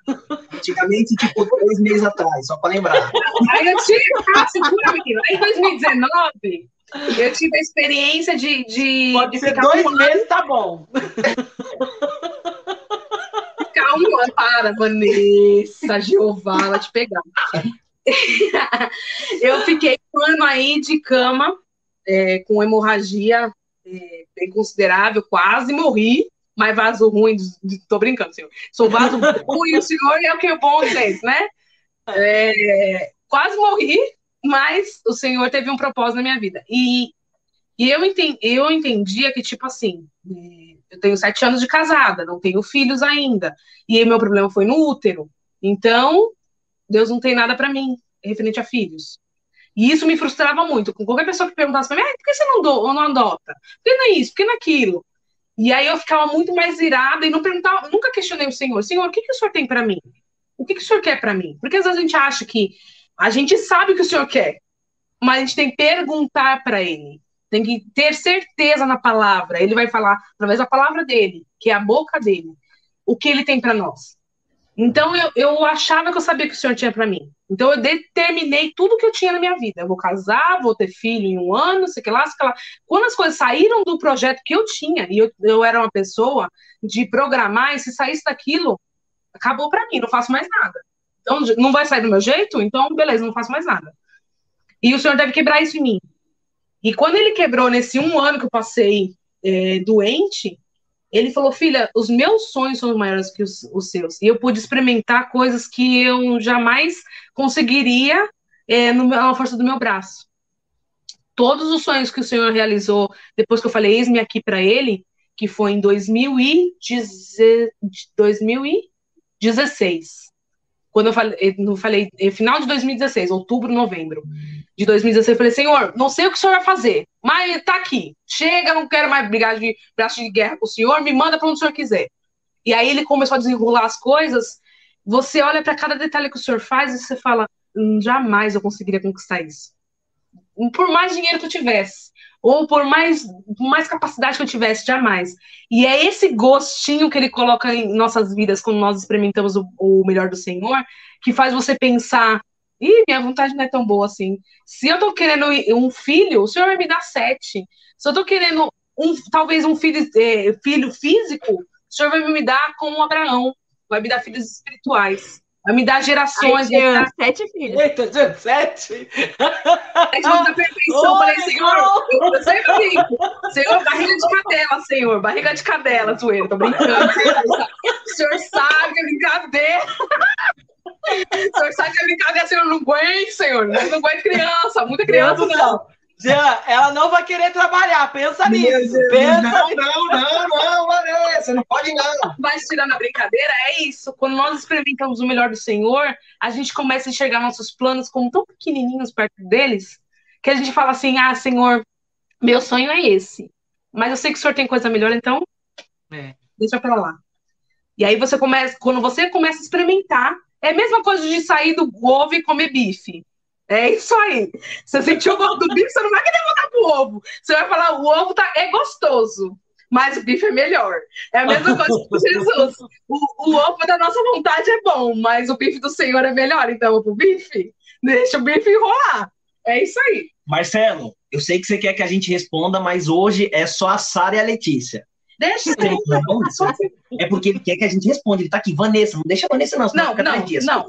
Antigamente, tipo, dois meses atrás, só para lembrar. Aí eu tive. Ah, segura, menino. Aí em 2019, eu tive a experiência de. de Pode ser dois um meses, tá bom. Ficar um ano. Para, Vanessa, Jeová, ela te pegar. eu fiquei um ano aí de cama, é, com hemorragia é, bem considerável, quase morri, mas vaso ruim, tô brincando, senhor. Sou vaso ruim, o senhor é o que é bom gente, né? É, quase morri, mas o senhor teve um propósito na minha vida. E E eu entendi, eu entendia que, tipo assim, é, eu tenho sete anos de casada, não tenho filhos ainda. E meu problema foi no útero. Então, Deus não tem nada para mim referente a filhos. E isso me frustrava muito. Com qualquer pessoa que perguntasse para mim, ah, por que você não, do, não adota? Por que não é isso? Por que não é aquilo? E aí eu ficava muito mais irada e não perguntava, nunca questionei o Senhor, Senhor, o que, que o Senhor tem para mim? O que, que o Senhor quer para mim? Porque às vezes a gente acha que a gente sabe o que o Senhor quer, mas a gente tem que perguntar para Ele. Tem que ter certeza na palavra. Ele vai falar através da palavra dele, que é a boca dele, o que ele tem para nós. Então eu, eu achava que eu sabia que o Senhor tinha para mim. Então eu determinei tudo que eu tinha na minha vida. Eu vou casar, vou ter filho em um ano, sei que lá, sei que lá. Quando as coisas saíram do projeto que eu tinha, e eu, eu era uma pessoa de programar, e se saísse daquilo, acabou para mim, não faço mais nada. Então não vai sair do meu jeito? Então beleza, não faço mais nada. E o Senhor deve quebrar isso em mim. E quando ele quebrou nesse um ano que eu passei é, doente, ele falou: Filha, os meus sonhos são maiores que os, os, seus. E eu pude experimentar coisas que eu jamais conseguiria é, no, na força do meu braço. Todos os sonhos que o Senhor realizou depois que eu falei, eis-me aqui para ele, que foi em 2016. Quando eu falei, eu falei, final de 2016, outubro, novembro de 2016, eu falei, Senhor, não sei o que o Senhor vai fazer, mas tá aqui. Chega, não quero mais brigar de braço de guerra com o Senhor, me manda para onde o Senhor quiser. E aí ele começou a desenrolar as coisas. Você olha para cada detalhe que o Senhor faz e você fala, hum, jamais eu conseguiria conquistar isso. Por mais dinheiro que eu tivesse, ou por mais, mais capacidade que eu tivesse, jamais. E é esse gostinho que ele coloca em nossas vidas quando nós experimentamos o, o melhor do Senhor, que faz você pensar, ih, minha vontade não é tão boa assim. Se eu tô querendo um filho, o Senhor vai me dar sete. Se eu tô querendo um, talvez um filho, é, filho físico, o Senhor vai me dar como Abraão, vai me dar filhos espirituais. Vai me dar gerações. Ai, dar... Sete filhos. Eita, Jean, sete? Sete da perfeição. Falei, Senhor, eu sempre brinco. Senhor, barriga de cadela, Senhor. Barriga de cadela, zoeira. Tô brincando. O senhor sabe é brincadeira. O senhor sabe que é brincadeira, Senhor. Não aguento, Senhor. Não aguento criança. Muita criança, não. Jean, ela não vai querer trabalhar, pensa nisso. Deus, pensa não, não, não, não, Vanessa, não pode não. Mas tirando a brincadeira, é isso. Quando nós experimentamos o melhor do Senhor, a gente começa a enxergar nossos planos como tão pequenininhos perto deles, que a gente fala assim: ah, Senhor, meu sonho é esse. Mas eu sei que o Senhor tem coisa melhor, então é. deixa pra lá. E aí você começa, quando você começa a experimentar, é a mesma coisa de sair do ovo e comer bife. É isso aí. Você sentiu o gosto do bife, você não vai querer voltar pro ovo. Você vai falar, o ovo tá, é gostoso, mas o bife é melhor. É a mesma coisa com Jesus. O, o ovo da nossa vontade é bom, mas o bife do Senhor é melhor. Então, o bife, deixa o bife enrolar. É isso aí. Marcelo, eu sei que você quer que a gente responda, mas hoje é só a Sara e a Letícia. Deixa. É porque ele quer que a gente responda. Ele tá aqui, Vanessa, não deixa a Vanessa não, não, não, não.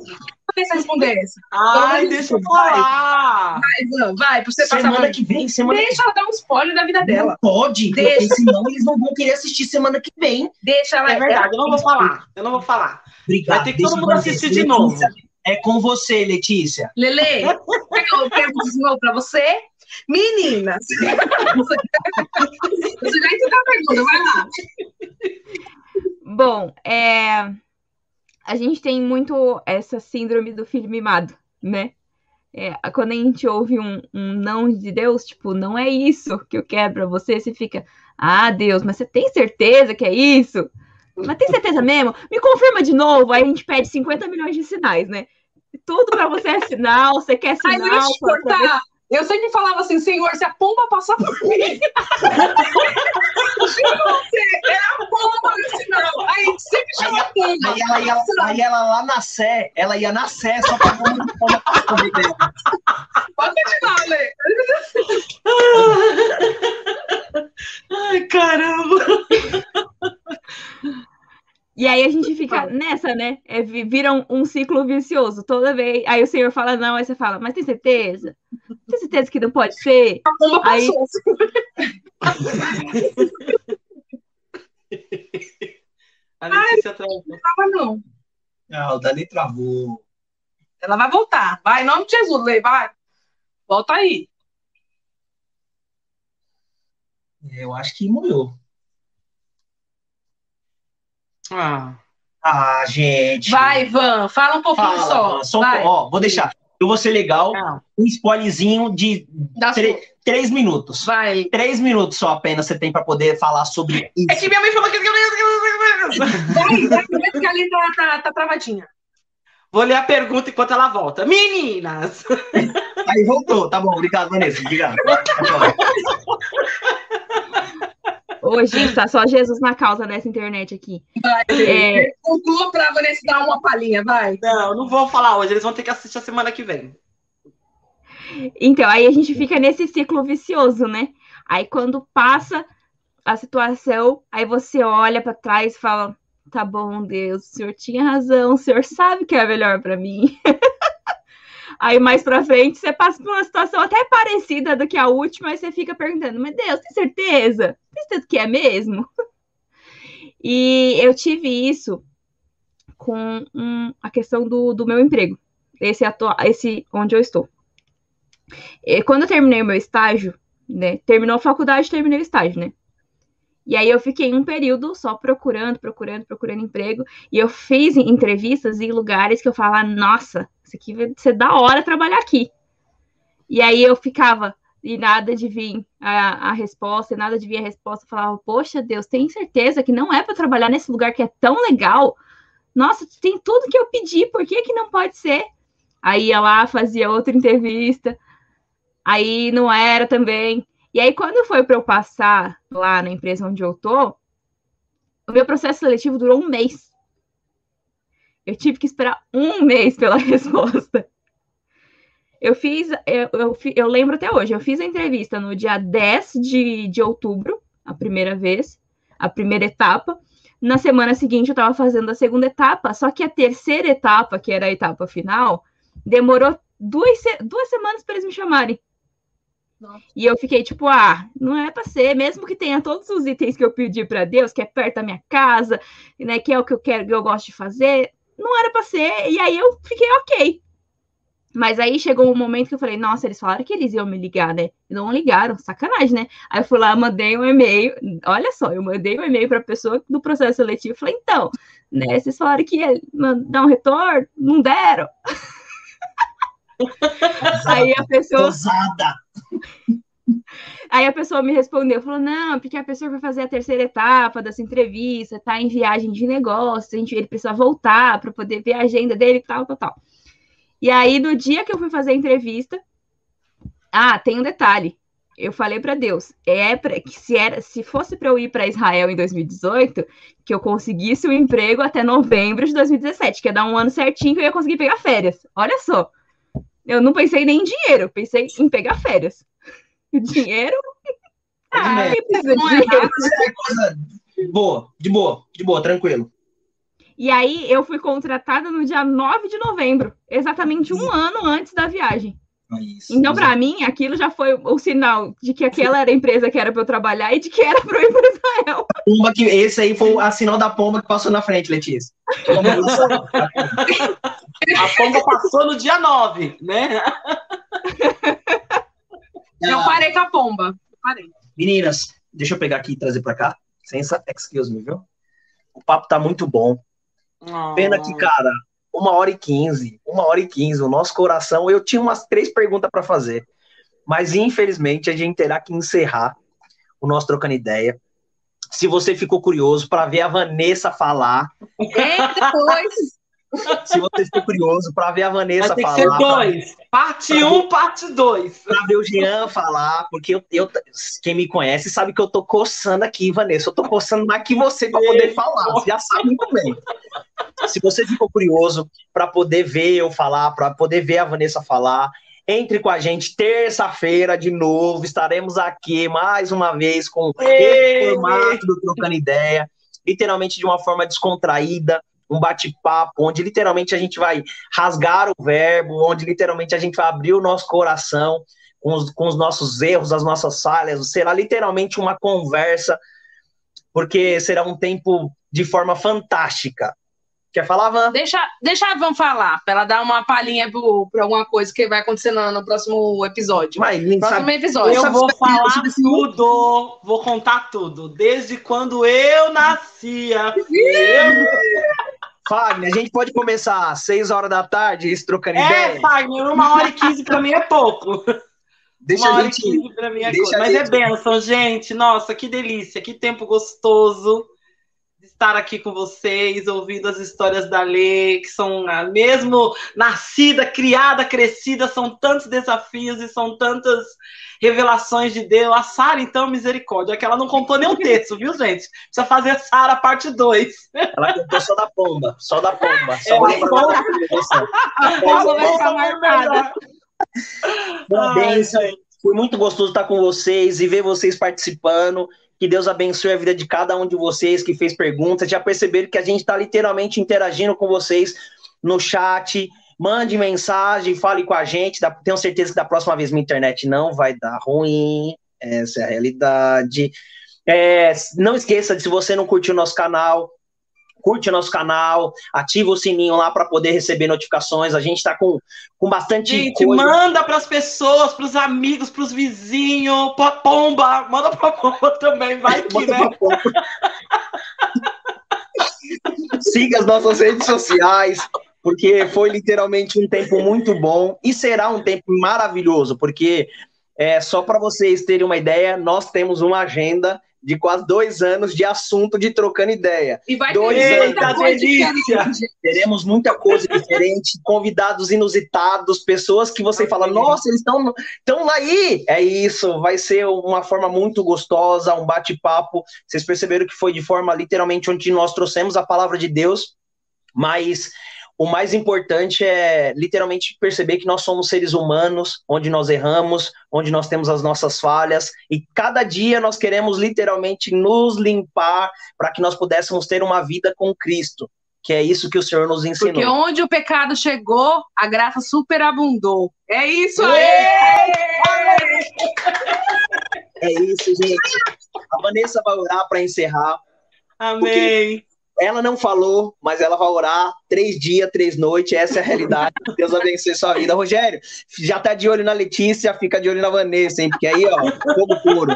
Vanessa responder essa. Ai, deixa eu falar. Vai, vai, pra você semana passar. que vem, semana Deixa ela dar um spoiler da vida dela. Não pode, deixa. porque senão eles não vão querer assistir semana que vem. Deixa ela. É verdade, eu não vou falar. Eu não vou falar. Obrigado. Vai ter que todo mundo assistir de novo. É com você, Letícia. Lele, eu pergunto de novo pra você. Meninas, você já entendeu a pergunta, vai lá. Bom, é, a gente tem muito essa síndrome do filho mimado, né? É, quando a gente ouve um, um, não de Deus, tipo, não é isso que eu quero pra você, você fica, ah, Deus, mas você tem certeza que é isso? Mas tem certeza mesmo? Me confirma de novo, aí a gente pede 50 milhões de sinais, né? Tudo para você é sinal, você quer sinal. Ai, deixa eu cortar. Eu sempre falava assim, Senhor, se a pomba passar por mim, você é a pomba no sinal. Aí a gente sempre chama a pomba. Aí ela, ia, aí ela lá na Sé, ela ia na Sé só pra pomba passar por mim. Pode continuar, Lê. Ai, caramba. E aí a gente fica nessa, né? É, vira um, um, ciclo vicioso toda vez. Aí o senhor fala não, aí você fala, mas tem certeza? Tem certeza que não pode ser? Aí... a Letícia travou. Não tava, não. Não, o Dani travou. Ela vai voltar. Vai, em nome de Jesus, Lei, vai. Volta aí. Eu acho que molhou. Ah, Ah, gente. Vai, Van, fala um pouquinho Fala, só. só um Vai. ó, vou deixar. Eu vou ser legal. não. Um spoilerzinho de três minutos. Vai. Três minutos só apenas você tem para poder falar sobre isso. É que minha mãe falou que. Vai, vai, vai, que a linha tá, tá, tá travadinha. Vou ler a pergunta enquanto ela volta. Meninas! Aí voltou, tá bom. Obrigado, Vanessa. Obrigado. Ô, gente, tá só Jesus na causa dessa internet aqui. Vai. É, Conclua pra Vanessa dar uma palhinha, vai. Não, não vou falar hoje, eles vão ter que assistir a semana que vem. então, aí a gente fica nesse ciclo vicioso, né? Aí quando passa a situação, aí você olha pra trás e fala: tá bom, Deus, o senhor tinha razão, o senhor sabe que é melhor pra mim. Aí mais pra frente você passa por uma situação até parecida do que a última, e você fica perguntando: mas Deus, tem certeza? Tem certeza que é mesmo? E eu tive isso com a questão do, do meu emprego, esse, esse onde eu estou. E quando eu terminei o meu estágio, né? Terminou a faculdade, terminei o estágio, né? E aí eu fiquei um período só procurando, procurando, procurando emprego. E eu fiz entrevistas em lugares que eu falava, nossa, isso aqui vai ser da hora trabalhar aqui. E aí eu ficava, e nada de vir a, a resposta, e nada de vir a resposta. Eu falava, poxa, Deus, tem certeza que não é para trabalhar nesse lugar que é tão legal? Nossa, tem tudo que eu pedi, por que, que não pode ser? Aí ia lá, fazia outra entrevista, aí não era também. E aí, quando foi para eu passar lá na empresa onde eu tô, o meu processo seletivo durou um mês. Eu tive que esperar um mês pela resposta. Eu fiz, eu, eu, eu lembro até hoje, eu fiz a entrevista no dia 10 de, de outubro, a primeira vez, a primeira etapa. Na semana seguinte, eu estava fazendo a segunda etapa, só que a terceira etapa, que era a etapa final, demorou duas, duas semanas para eles me chamarem. Nossa. E eu fiquei tipo, ah, não é para ser, mesmo que tenha todos os itens que eu pedi para Deus, que é perto da minha casa, né, que é o que eu quero, que eu gosto de fazer, não era para ser. E aí eu fiquei ok. Mas aí chegou um momento que eu falei, nossa, eles falaram que eles iam me ligar, né? E não ligaram, sacanagem, né? Aí eu fui lá, mandei um e-mail, olha só, eu mandei um e-mail para a pessoa do processo seletivo, falei, então, né, vocês falaram que ia dar um retorno, não deram. aí a pessoa, Ousada. Aí a pessoa me respondeu, falou, não, porque a pessoa vai fazer a terceira etapa dessa entrevista, tá em viagem de negócio, a gente, ele precisa voltar para poder ver a agenda dele tal, tal, tal. E aí, no dia que eu fui fazer a entrevista, ah, tem um detalhe. Eu falei para Deus, é pra, que se era, se fosse para eu ir para Israel em 2018, que eu conseguisse o emprego até novembro de 2017, que ia dar um ano certinho que eu ia conseguir pegar férias. Olha só. Eu não pensei nem em dinheiro, pensei em pegar férias. Dinheiro? Ah, precisa de é dinheiro? É coisa boa, de boa, de boa, tranquilo. E aí eu fui contratada no dia 9 de novembro, exatamente um ano antes da viagem. Isso, Então, para mim, aquilo já foi o sinal de que aquela era a empresa que era para eu trabalhar e de que era para eu ir para Israel. Pomba que, esse aí foi a sinal da pomba que passou na frente, Letícia. A pomba passou no dia 9, né? Eu parei com a pomba. Parei. Meninas, deixa eu pegar aqui e trazer pra cá. Sensa, excuse me, viu? O papo tá muito bom. Pena que, cara, uma hora e quinze, uma hora e quinze, o nosso coração. Eu tinha umas três perguntas pra fazer, mas infelizmente a gente terá que encerrar o nosso trocando ideia. Se você ficou curioso para ver a Vanessa falar, É, depois. Se você ficou curioso para ver a Vanessa Vai falar, ser pra- dois. Parte 1, um, parte 2. pra ver o Jean falar, porque eu, eu- quem me conhece sabe que eu tô coçando aqui, Vanessa. Eu tô coçando mais que você para poder falar. Você já sabe muito bem. Se você ficou curioso para poder ver eu falar, para poder ver a Vanessa falar, entre com a gente terça-feira de novo. Estaremos aqui mais uma vez com esse formato do Trocando Ideia, literalmente de uma forma descontraída, um bate-papo, onde literalmente a gente vai rasgar o verbo, onde literalmente a gente vai abrir o nosso coração com os, com os nossos erros, as nossas falhas. Será literalmente uma conversa, porque será um tempo de forma fantástica. Quer falar, Van? Deixa, deixa a Van falar, pra ela dar uma palhinha pro, pra alguma coisa que vai acontecer no, no próximo episódio. Mas, próximo sabe- episódio. Eu vou falar tudo, vou contar tudo. Desde quando eu nascia. Eu... Fagner, a gente pode começar às 6 horas da tarde, isso trocando É, ideia? Fagner, uma hora e quinze pra mim é pouco. Deixa uma a hora gente. e quinze pra mim é a Mas é gente- benção, gente. Nossa, que delícia, que tempo gostoso estar aqui com vocês, ouvindo as histórias da Lê, que são a mesmo nascida, criada, crescida, são tantos desafios e são tantas revelações de Deus. A Sara, então, misericórdia, é que ela não contou nem um terço, viu, gente? Precisa fazer Sara parte 2. Ela contou só da pomba, só da pomba. Só É, pomba. da publicação. A Paula vai ficar marcada. Uma bênção. Foi muito gostoso estar com vocês e ver vocês participando. Que Deus abençoe a vida de cada um de vocês que fez perguntas. Já perceberam que a gente está literalmente interagindo com vocês no chat. Mande mensagem, fale com a gente. Tenho certeza que da próxima vez minha internet não vai dar ruim. Essa é a realidade. É, não esqueça de se você não curtiu o nosso canal, curte o nosso canal, ativa o sininho lá para poder receber notificações. A gente está com, com bastante Gente, coisa. manda pras pessoas, pros amigos, pros vizinhos, pra pomba. Manda pra pomba também, vai que, Bota né? Siga as nossas redes sociais, porque foi literalmente um tempo muito bom e será um tempo maravilhoso, porque é, só para vocês terem uma ideia, nós temos uma agenda de quase dois anos de assunto de trocando ideia. E vai Dois ter anos. muita coisa Delícia. diferente. Teremos muita coisa diferente, convidados inusitados, pessoas que você fala, nossa, eles estão estão aí. É isso, vai ser uma forma muito gostosa, um bate-papo. Vocês perceberam que foi de forma literalmente onde nós trouxemos a palavra de Deus, mas o mais importante é literalmente perceber que nós somos seres humanos, onde nós erramos, onde nós temos as nossas falhas, e cada dia nós queremos literalmente nos limpar para que nós pudéssemos ter uma vida com Cristo, que é isso que o Senhor nos ensinou. Porque onde o pecado chegou, a graça superabundou. É isso aí! É isso, gente. A Vanessa vai orar para encerrar. Amém. Ela não falou, mas ela vai orar três dias, três noites. Essa é a realidade. Deus abençoe sua vida. Rogério, já tá de olho na Letícia, fica de olho na Vanessa, hein? Porque aí, ó, fogo puro.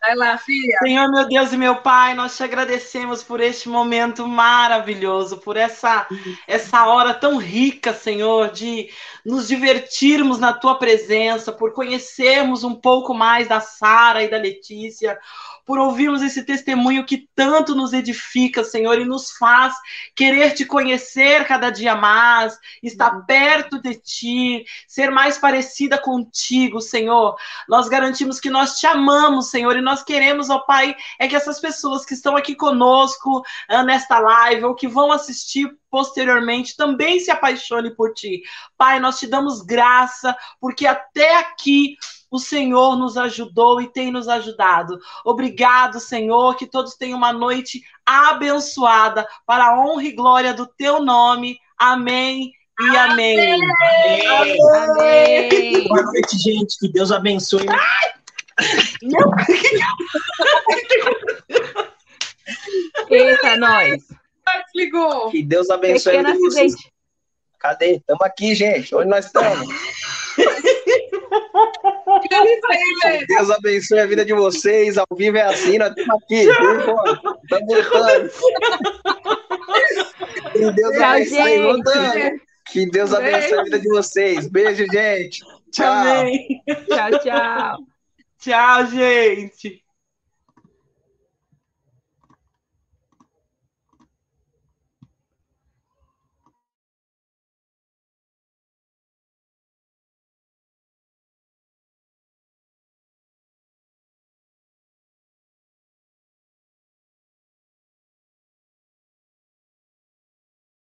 Vai lá, filha. Senhor, meu Deus e meu Pai, nós te agradecemos por este momento maravilhoso, por essa, essa hora tão rica, Senhor, de nos divertirmos na tua presença, por conhecermos um pouco mais da Sara e da Letícia, por ouvirmos esse testemunho que tanto nos edifica, Senhor, e nos faz querer te conhecer cada dia mais, estar perto de ti, ser mais parecida contigo, Senhor. Nós garantimos que nós te amamos, Senhor, e nós queremos, ó Pai, é que essas pessoas que estão aqui conosco ah, nesta live ou que vão assistir posteriormente também se apaixone por ti. Pai, nós te damos graça, porque até aqui o Senhor nos ajudou e tem nos ajudado. Obrigado, Senhor, que todos tenham uma noite abençoada para a honra e glória do teu nome. Amém e amém. Amém. Boa noite, gente. Que Deus abençoe. Eita, nós. Ligou. Que Deus abençoe. Cadê? Estamos aqui, gente. Onde nós estamos? Que Deus abençoe a vida de vocês. Ao vivo é assim, nós estamos aqui. Estamos lutando. Que Deus Tchau, abençoe. gente. lutando. Que Deus abençoe a vida de vocês. Beijo, gente. Tchau. Amém. Tchau, tchau. Tchau, gente.